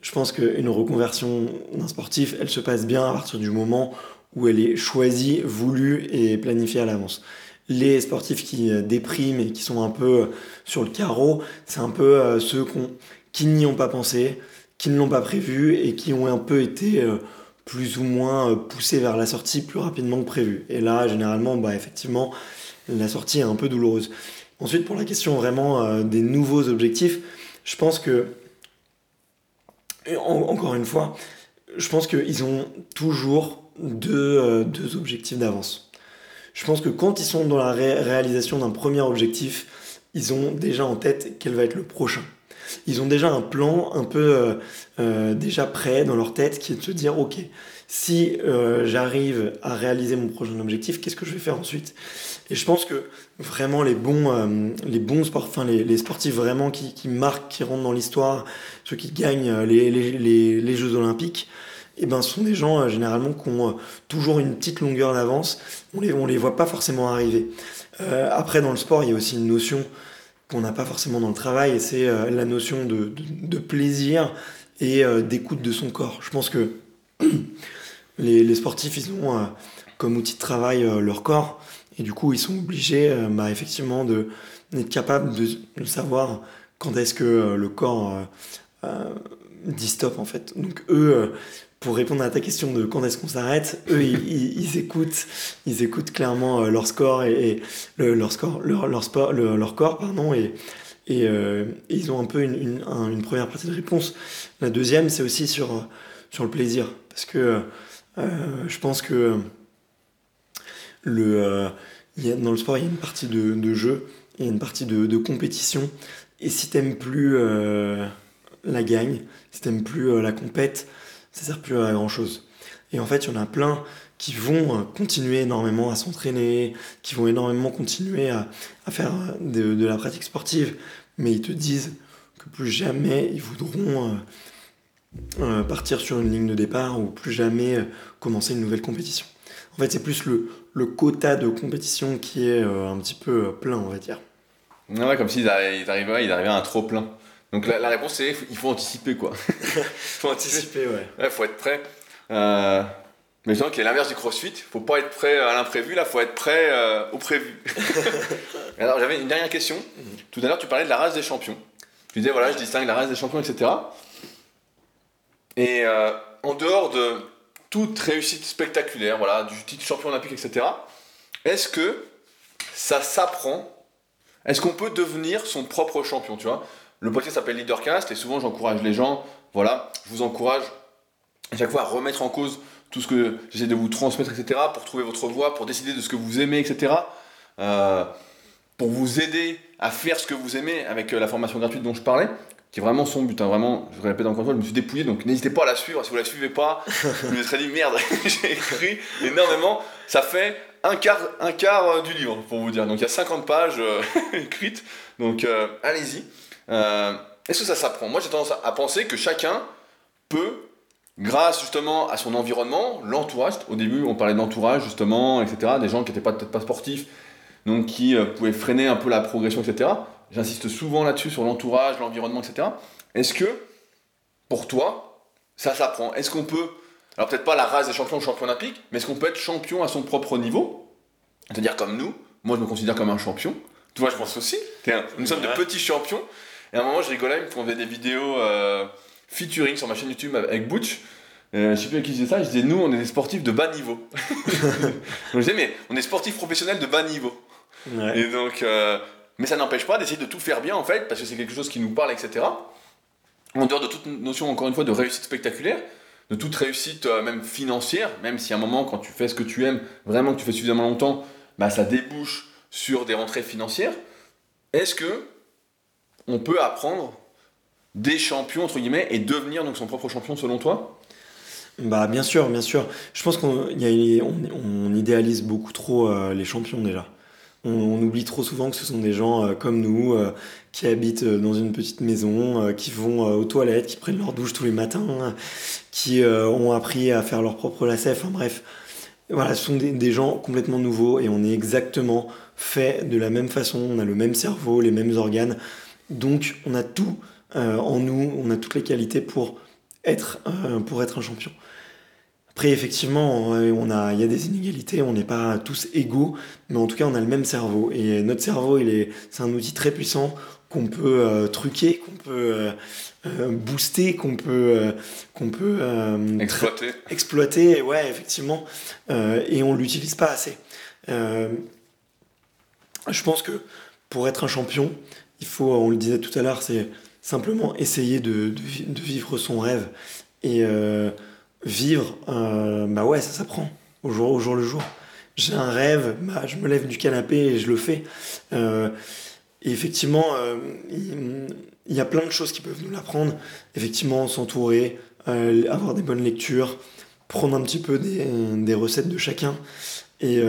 je pense qu'une reconversion d'un sportif, elle se passe bien à partir du moment où elle est choisie, voulue et planifiée à l'avance. Les sportifs qui euh, dépriment et qui sont un peu sur le carreau, c'est un peu ceux qui n'y ont pas pensé, qui ne l'ont pas prévu et qui ont un peu été plus ou moins poussés vers la sortie plus rapidement que prévu. Et là, généralement, bah, effectivement, la sortie est un peu douloureuse. Ensuite, pour la question vraiment des nouveaux objectifs, je pense que encore une fois, je pense qu'ils ont toujours euh, deux, objectifs d'avance. Je pense que quand ils sont dans la réalisation d'un premier objectif, ils ont déjà en tête quel va être le prochain. Ils ont déjà un plan un peu euh, euh, déjà prêt dans leur tête qui est de se dire ok, si j'arrive à réaliser mon prochain objectif, qu'est-ce que je vais faire ensuite? Et je pense que vraiment les bons, euh, les bons sports, enfin les, sportifs vraiment qui, qui, marquent, qui rentrent dans l'histoire, ceux qui gagnent euh, les, les, les, Jeux Olympiques, eh ben, ce sont des gens euh, généralement qui ont toujours une petite longueur d'avance. On les, on les voit pas forcément arriver. après, dans le sport, il y a aussi une notion qu'on n'a pas forcément dans le travail, et c'est la notion de, plaisir et d'écoute de son corps. Je pense que les, sportifs, ils ont comme outil de travail leur corps Et du coup, ils sont obligés, bah, effectivement, d'être capables de, de, savoir quand est-ce que le corps dit stop, en fait. Donc, eux, pour répondre à ta question de quand est-ce qu'on s'arrête, eux, ils, écoutent, ils écoutent clairement leur score et, leur score, leur, leur, sport, leur corps, pardon, et, euh, et, ils ont un peu une, une, première partie de réponse. La deuxième, c'est aussi sur, sur le plaisir. Parce que euh, je pense que le, euh, y a, dans le sport, il y a une partie de, de jeu, il y a une partie de, de compétition. Et si t'aimes plus la gagne, si t'aimes plus la compète, ça sert plus à grand chose. Et en fait, il y en a plein qui vont continuer énormément à s'entraîner, qui vont énormément continuer à, à faire de, de, la pratique sportive, mais ils te disent que plus jamais ils voudront euh, euh, partir sur une ligne de départ ou plus jamais euh, commencer une nouvelle compétition. En fait, c'est plus le, le, quota de compétition qui est un petit peu plein, on va dire. Ouais, comme s'ils arrivaient, ils arrivaient à un trop plein. Donc la, réponse c'est il faut anticiper quoi. il faut anticiper, ouais. Il faut être prêt. Euh, mais je qu'il y a l'inverse du crossfit. Il faut pas être prêt à l'imprévu, là, il faut être prêt euh, au prévu. Alors, j'avais une dernière question. Tout à l'heure, tu parlais de la race des champions. Tu disais, voilà, je distingue la race des champions, etc. Et euh, en dehors de toute réussite spectaculaire, voilà, du titre champion olympique, etc., est-ce que ça s'apprend? Est-ce qu'on peut devenir son propre champion, tu vois? Le podcast s'appelle Leadercast et souvent j'encourage les gens, voilà, je vous encourage à chaque fois à remettre en cause tout ce que j'essaie de vous transmettre, etc., pour trouver votre voie, pour décider de ce que vous aimez, etc., euh, pour vous aider à faire ce que vous aimez avec euh, la formation gratuite dont je parlais, qui est vraiment son but. Hein, vraiment, je répète encore une fois, je me suis dépouillé, donc n'hésitez pas à la suivre. Si vous la suivez pas, je me serais dit merde, j'ai écrit énormément. Ça fait un quart, un quart euh, du livre, pour vous dire. Donc il y a 50 pages écrites, donc allez-y. Est-ce que ça s'apprend? Moi j'ai tendance à penser que chacun peut grâce justement à son environnement, l'entourage, au début on parlait d'entourage justement, etc., des gens qui n'étaient peut-être pas sportifs, donc qui euh, pouvaient freiner un peu la progression, etc. J'insiste souvent là-dessus sur l'entourage, l'environnement, etc. Est-ce que, pour toi, ça s'apprend? Est-ce qu'on peut, alors peut-être pas la race des champions ou champion olympique, mais est-ce qu'on peut être champion à son propre niveau? C'est-à-dire comme nous, moi je me considère comme un champion, toi je pense aussi, nous sommes de petits champions, et à un moment je rigolais, quand on faisait des vidéos... Euh, featuring sur ma chaîne YouTube avec Butch. Euh, je sais plus à qui je disais ça, je disais nous on est des sportifs de bas niveau. je disais mais on est sportifs professionnels de bas niveau. Et donc, euh, mais ça n'empêche pas d'essayer de tout faire bien en fait, parce que c'est quelque chose qui nous parle, etc. En dehors de toute notion encore une fois de réussite spectaculaire, de toute réussite euh, même financière, même si à un moment quand tu fais ce que tu aimes, vraiment que tu fais suffisamment longtemps, bah, ça débouche sur des rentrées financières. Est-ce que on peut apprendre des champions, entre guillemets, et devenir donc son propre champion selon toi? Bah bien sûr, bien sûr. Je pense qu'on on, idéalise beaucoup trop euh, les champions déjà. On, oublie trop souvent que ce sont des gens euh, comme nous euh, qui habitent dans une petite maison, qui vont aux toilettes, qui prennent leur douche tous les matins, qui ont appris à faire leur propre lacet. Enfin bref, voilà, ce sont des, gens complètement nouveaux et on est exactement fait de la même façon. On a le même cerveau, les mêmes organes. Donc on a tout euh, en nous, on a toutes les qualités pour être, euh, pour être un champion. Après, effectivement, on a, il y a des inégalités, on n'est pas tous égaux, mais en tout cas, on a le même cerveau. Et notre cerveau, il est, c'est un outil très puissant qu'on peut euh, truquer, qu'on peut booster, qu'on peut, qu'on peut exploiter. Exploiter, ouais, effectivement. et on l'utilise pas assez. je pense que pour être un champion, il faut, on le disait tout à l'heure, c'est simplement essayer de, vivre son rêve. Et euh, vivre, euh, bah ouais, ça s'apprend au jour, le jour. J'ai un rêve, bah, je me lève du canapé et je le fais. Euh, et effectivement, il y, a plein de choses qui peuvent nous l'apprendre. Effectivement, s'entourer, avoir des bonnes lectures, prendre un petit peu des, des recettes de chacun. Et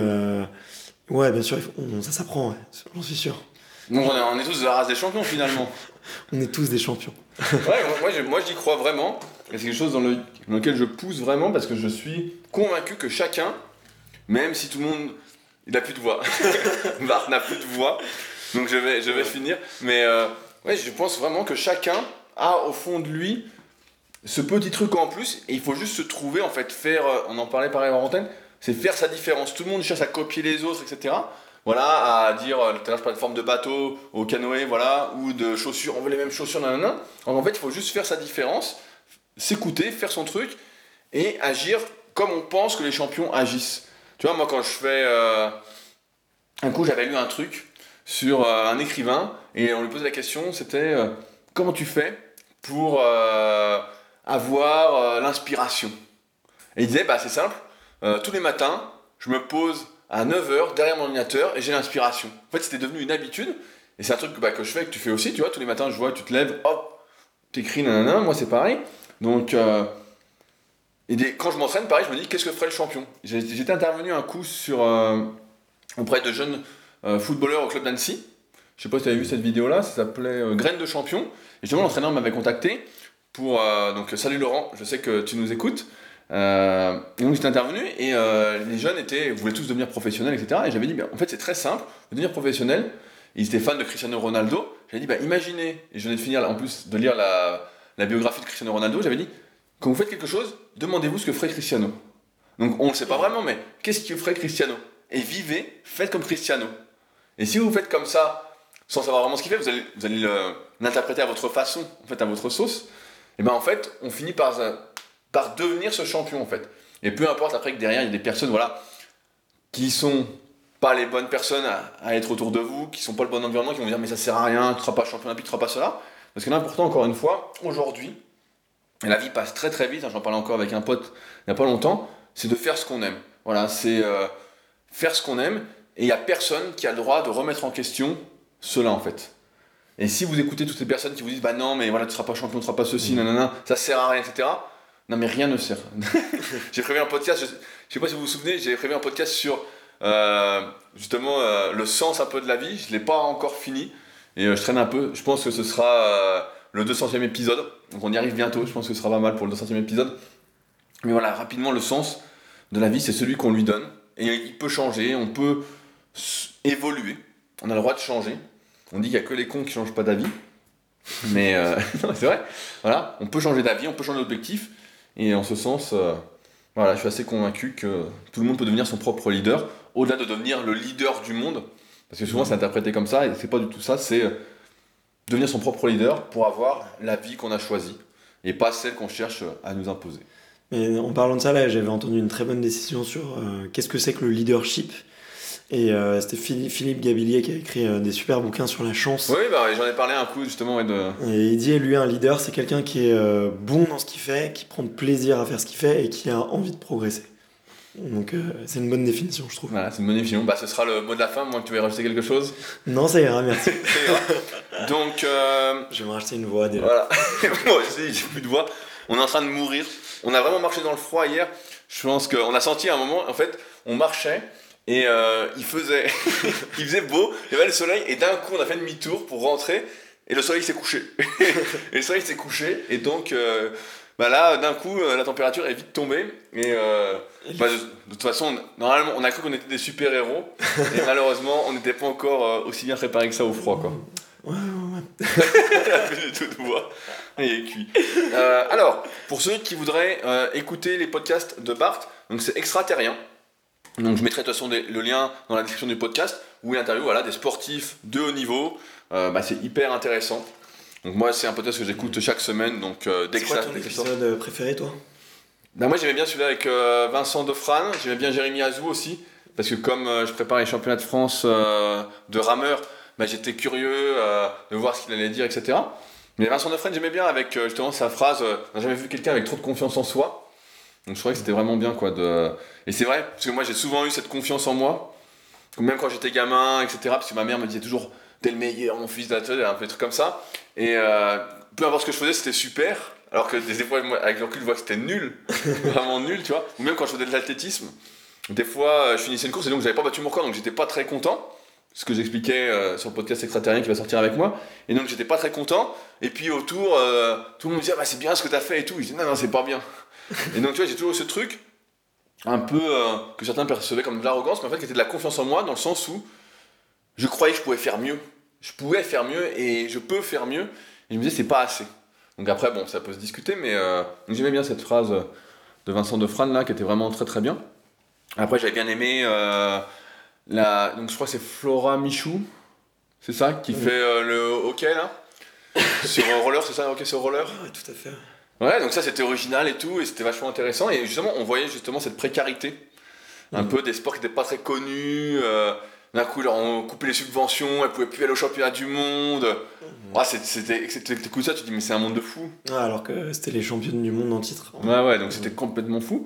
ouais, bien sûr, ça s'apprend, j'en suis sûr. Donc on est, on est tous de la race des champions finalement. on est tous des champions. ouais, moi, moi j'y crois vraiment. Et c'est quelque chose dans, le, lequel je pousse vraiment parce que je suis convaincu que chacun, même si tout le monde. Il n'a plus de voix. Bart n'a plus de voix. Donc je vais, je vais finir. Mais euh, ouais, je pense vraiment que chacun a au fond de lui ce petit truc en plus. Et il faut juste se trouver, en fait, faire. Euh, on en parlait pareil en antenne. c'est faire sa différence. Tout le monde cherche à copier les autres, etc. Voilà, à dire, euh, tout à je de forme de bateau, au canoë, voilà, ou de chaussures, on veut les mêmes chaussures, nanana. En fait, il faut juste faire sa différence, s'écouter, faire son truc, et agir comme on pense que les champions agissent. Tu vois, moi quand je fais... Euh, un coup, j'avais lu un truc sur euh, un écrivain, et on lui posait la question, c'était comment tu fais pour avoir l'inspiration? Et il disait, bah c'est simple, tous les matins, je me pose à 9h derrière mon ordinateur et j'ai l'inspiration. En fait, c'était devenu une habitude. Et c'est un truc que, bah, que je fais, que tu fais aussi, tu vois, tous les matins, je vois, tu te lèves, hop, t'écris, nanana, moi c'est pareil. Donc, euh, et quand je m'entraîne, pareil, je me dis, qu'est-ce que ferait le champion? J'étais intervenu un coup sur, euh, auprès de jeunes euh, footballeurs au club d'Annecy. Je sais pas si tu avais vu cette vidéo-là, ça s'appelait Graines de champion. Et justement, l'entraîneur m'avait contacté pour. donc, salut Laurent, je sais que tu nous écoutes. Euh, et donc j'étais intervenu et euh, les jeunes étaient, voulaient tous devenir professionnels, etc. Et j'avais dit, en fait c'est très simple, devenir professionnel. Ils étaient fans de Cristiano Ronaldo. J'avais dit, bah, imaginez, et je venais de finir en plus de lire la, la biographie de Cristiano Ronaldo, j'avais dit, quand vous faites quelque chose, demandez-vous ce que ferait Cristiano. Donc on ne sait pas vraiment, mais qu'est-ce que ferait Cristiano? Et vivez, faites comme Cristiano. Et si vous faites comme ça, sans savoir vraiment ce qu'il fait, vous allez, vous allez l'interpréter à votre façon, en fait, à votre sauce. Et ben en fait, on finit par par devenir ce champion en fait. Et peu importe après que derrière il y a des personnes voilà qui sont pas les bonnes personnes à, être autour de vous, qui sont pas le bon environnement, qui vont dire mais ça sert à rien, tu ne seras pas champion olympique, tu ne seras pas cela. Parce que l'important encore une fois, aujourd'hui, et la vie passe très très vite, hein, j'en parlais encore avec un pote il n'y a pas longtemps, c'est de faire ce qu'on aime. Voilà, c'est euh, faire ce qu'on aime et il n'y a personne qui a le droit de remettre en question cela en fait. Et si vous écoutez toutes ces personnes qui vous disent bah non mais voilà tu seras pas champion, tu seras pas ceci, mmh. nanana, ça sert à rien, etc. Non, mais rien ne sert. j'ai prévu un podcast, je, ne sais pas si vous vous souvenez, j'ai prévu un podcast sur euh, justement euh, le sens un peu de la vie. Je ne l'ai pas encore fini et euh, je traîne un peu. Je pense que ce sera le 200e épisode. Donc on y arrive bientôt. Je pense que ce sera pas mal pour le 200e épisode. Mais voilà, rapidement, le sens de la vie, c'est celui qu'on lui donne. Et il peut changer, on peut évoluer. On a le droit de changer. On dit qu'il n'y a que les cons qui ne changent pas d'avis. Mais c'est vrai. Voilà, on peut changer d'avis, on peut changer d'objectif. Et en ce sens, euh, voilà, je suis assez convaincu que tout le monde peut devenir son propre leader, au-delà de devenir le leader du monde, parce que souvent c'est interprété comme ça, et c'est pas du tout ça, c'est euh, devenir son propre leader pour avoir la vie qu'on a choisie, et pas celle qu'on cherche à nous imposer. Mais en parlant de ça, là, j'avais entendu une très bonne décision sur euh, qu'est-ce que c'est que le leadership? Et euh, c'était Philippe Gabillier qui a écrit euh, des super bouquins sur la chance. Oui, bah, j'en ai parlé un coup justement. de... Et il dit, lui, un leader, c'est quelqu'un qui est euh, bon dans ce qu'il fait, qui prend plaisir à faire ce qu'il fait et qui a envie de progresser. Donc c'est une bonne définition, je trouve. Voilà, c'est une bonne définition. Bah, ce sera le mot de la fin, moi, que tu veux rajouter quelque chose? Non, ça ira, merci. Donc... Je vais me racheter une voix déjà. Voilà. moi aussi, j'ai plus de voix. On est en train de mourir. On a vraiment marché dans le froid hier. Je pense qu'on a senti à un moment, en fait, on marchait et euh, il, faisait il faisait beau, il y avait le soleil, et d'un coup on a fait demi-tour pour rentrer, et le soleil s'est couché. et le soleil s'est couché, et donc euh, bah là, d'un coup, euh, la température est vite tombée, et bah, de, toute façon, normalement on a cru qu'on était des super-héros, et malheureusement on n'était pas encore aussi bien préparé que ça au froid. Quoi. Ouais, ouais, ouais. il a fait du tout de est cuit. alors, pour ceux qui voudraient écouter les podcasts de Bart, donc c'est extraterrien. Donc je mettrai de toute façon le lien dans la description du podcast où il interview voilà, des sportifs de haut niveau. Euh, bah, c'est hyper intéressant. Donc moi c'est un podcast que j'écoute chaque semaine. Donc euh, dès que quoi ça, ton épisode préféré toi? Bah, Moi j'aimais bien celui-là avec euh, Vincent Defrane, j'aimais bien Jérémy Azou aussi. Parce que comme je prépare les championnats de France de rameur, bah, j'étais curieux de voir ce qu'il allait dire, etc. Mais Vincent Defrane j'aimais bien avec justement sa phrase « On n'a jamais vu quelqu'un avec trop de confiance en soi ». Donc je trouvais que c'était vraiment bien quoi de et c'est vrai parce que moi j'ai souvent eu cette confiance en moi. Même quand j'étais gamin etc parce que ma mère me disait toujours t'es le meilleur mon fils un peu des trucs comme ça. Et euh, peu importe ce que je faisais c'était super. Alors que des fois avec le recul je vois que c'était nul. Vraiment nul tu vois. Ou même quand je faisais de l'athlétisme des fois euh, je finissais une course et donc j'avais pas battu mon corps donc j'étais pas très content. Ce que j'expliquais euh, sur le podcast extraterrien qui va sortir avec moi. Et donc j'étais pas très content. Et puis autour tout le monde me disait ah, bah, c'est bien ce que t'as fait et tout. Je disais non non c'est pas bien et donc, tu vois, j'ai toujours eu ce truc, un peu euh, que certains percevaient comme de l'arrogance, mais en fait, qui était de la confiance en moi, dans le sens où je croyais que je pouvais faire mieux. Je pouvais faire mieux et je peux faire mieux. Et je me disais, c'est pas assez. Donc après, bon, ça peut se discuter, mais euh, j'aimais bien cette phrase de Vincent Defrane, là, qui était vraiment très très bien. Après, j'avais bien aimé la. Donc, je crois que c'est Flora Michou, c'est ça, qui fait le hockey là? Sur roller, c'est ça, hockey sur roller? Ouais, tout à fait. Ouais, donc ça c'était original et tout, et c'était vachement intéressant. Et justement, on voyait justement cette précarité, un peu des sports qui n'étaient pas très connus. D'un coup, ils ont coupé les subventions, elles pouvaient plus aller au championnat du monde. Mmh. Ouais, c'était, écoutes ça, tu te dis, mais c'est un monde de fou. alors que c'était les championnes du monde en titre. Ouais, ouais, donc c'était complètement fou.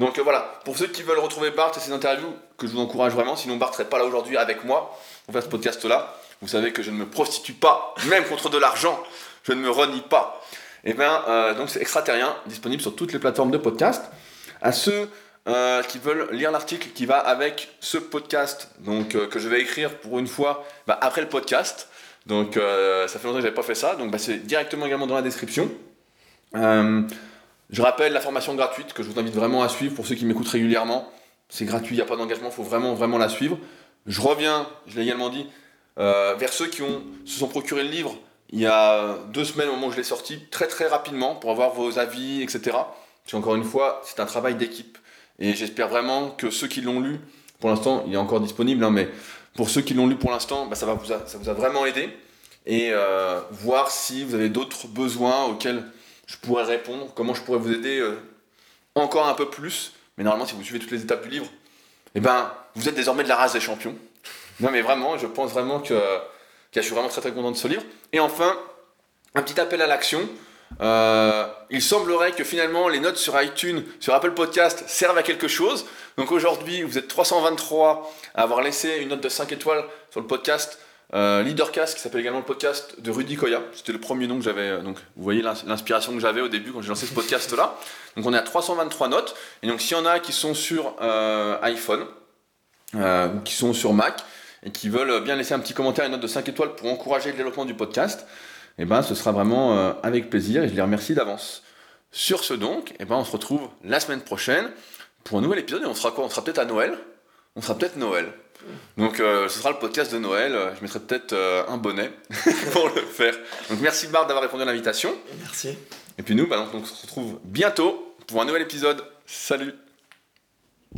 Donc euh, voilà, pour ceux qui veulent retrouver Bart et ses interviews, que je vous encourage vraiment, sinon Bart serait pas là aujourd'hui avec moi pour faire ce podcast-là. Vous savez que je ne me prostitue pas, même contre de l'argent, je ne me renie pas. Et eh bien, euh, donc c'est extraterrien, disponible sur toutes les plateformes de podcast. À ceux euh, qui veulent lire l'article qui va avec ce podcast, donc euh, que je vais écrire pour une fois bah, après le podcast. Donc ça fait longtemps que j'avais pas fait ça, donc bah, c'est directement également dans la description. je rappelle la formation gratuite que je vous invite vraiment à suivre pour ceux qui m'écoutent régulièrement. C'est gratuit, il n'y a pas d'engagement, il faut vraiment vraiment la suivre. Je reviens, je l'ai également dit, vers ceux qui ont, se sont procuré le livre il y a deux semaines au moment où je l'ai sorti, très très rapidement pour avoir vos avis, etc. Parce qu'encore une fois, c'est un travail d'équipe. Et j'espère vraiment que ceux qui l'ont lu, pour l'instant, il est encore disponible, hein, mais pour ceux qui l'ont lu pour l'instant, bah, ça, va vous ça vous a vraiment aidé. Et euh, voir si vous avez d'autres besoins auxquels je pourrais répondre, comment je pourrais vous aider euh, encore un peu plus. Mais normalement, si vous suivez toutes les étapes du livre, eh ben, vous êtes désormais de la race des champions. Non, mais vraiment, je pense vraiment que je suis vraiment très très content de ce livre. Et enfin, un petit appel à l'action. Euh, il semblerait que finalement les notes sur iTunes, sur Apple Podcast servent à quelque chose. Donc aujourd'hui, vous êtes 323 à avoir laissé une note de 5 étoiles sur le podcast euh, Leadercast, qui s'appelle également le podcast de Rudy Koya. C'était le premier nom que j'avais. Euh, donc vous voyez l'inspiration que j'avais au début quand j'ai lancé ce podcast-là. Donc on est à 323 notes. Et donc s'il y en a qui sont sur iPhone qui sont sur Mac et qui veulent bien laisser un petit commentaire, une note de 5 étoiles pour encourager le développement du podcast, eh ben, ce sera vraiment euh, avec plaisir et je les remercie d'avance. Sur ce donc, eh ben, on se retrouve la semaine prochaine pour un nouvel épisode et on sera quoi? On sera peut-être à Noël? On sera peut-être Noël. Donc euh, ce sera le podcast de Noël. Je mettrai peut-être euh, un bonnet pour le faire. Donc merci Bart d'avoir répondu à l'invitation. Merci. Et puis nous, bah, donc, on se retrouve bientôt pour un nouvel épisode. Salut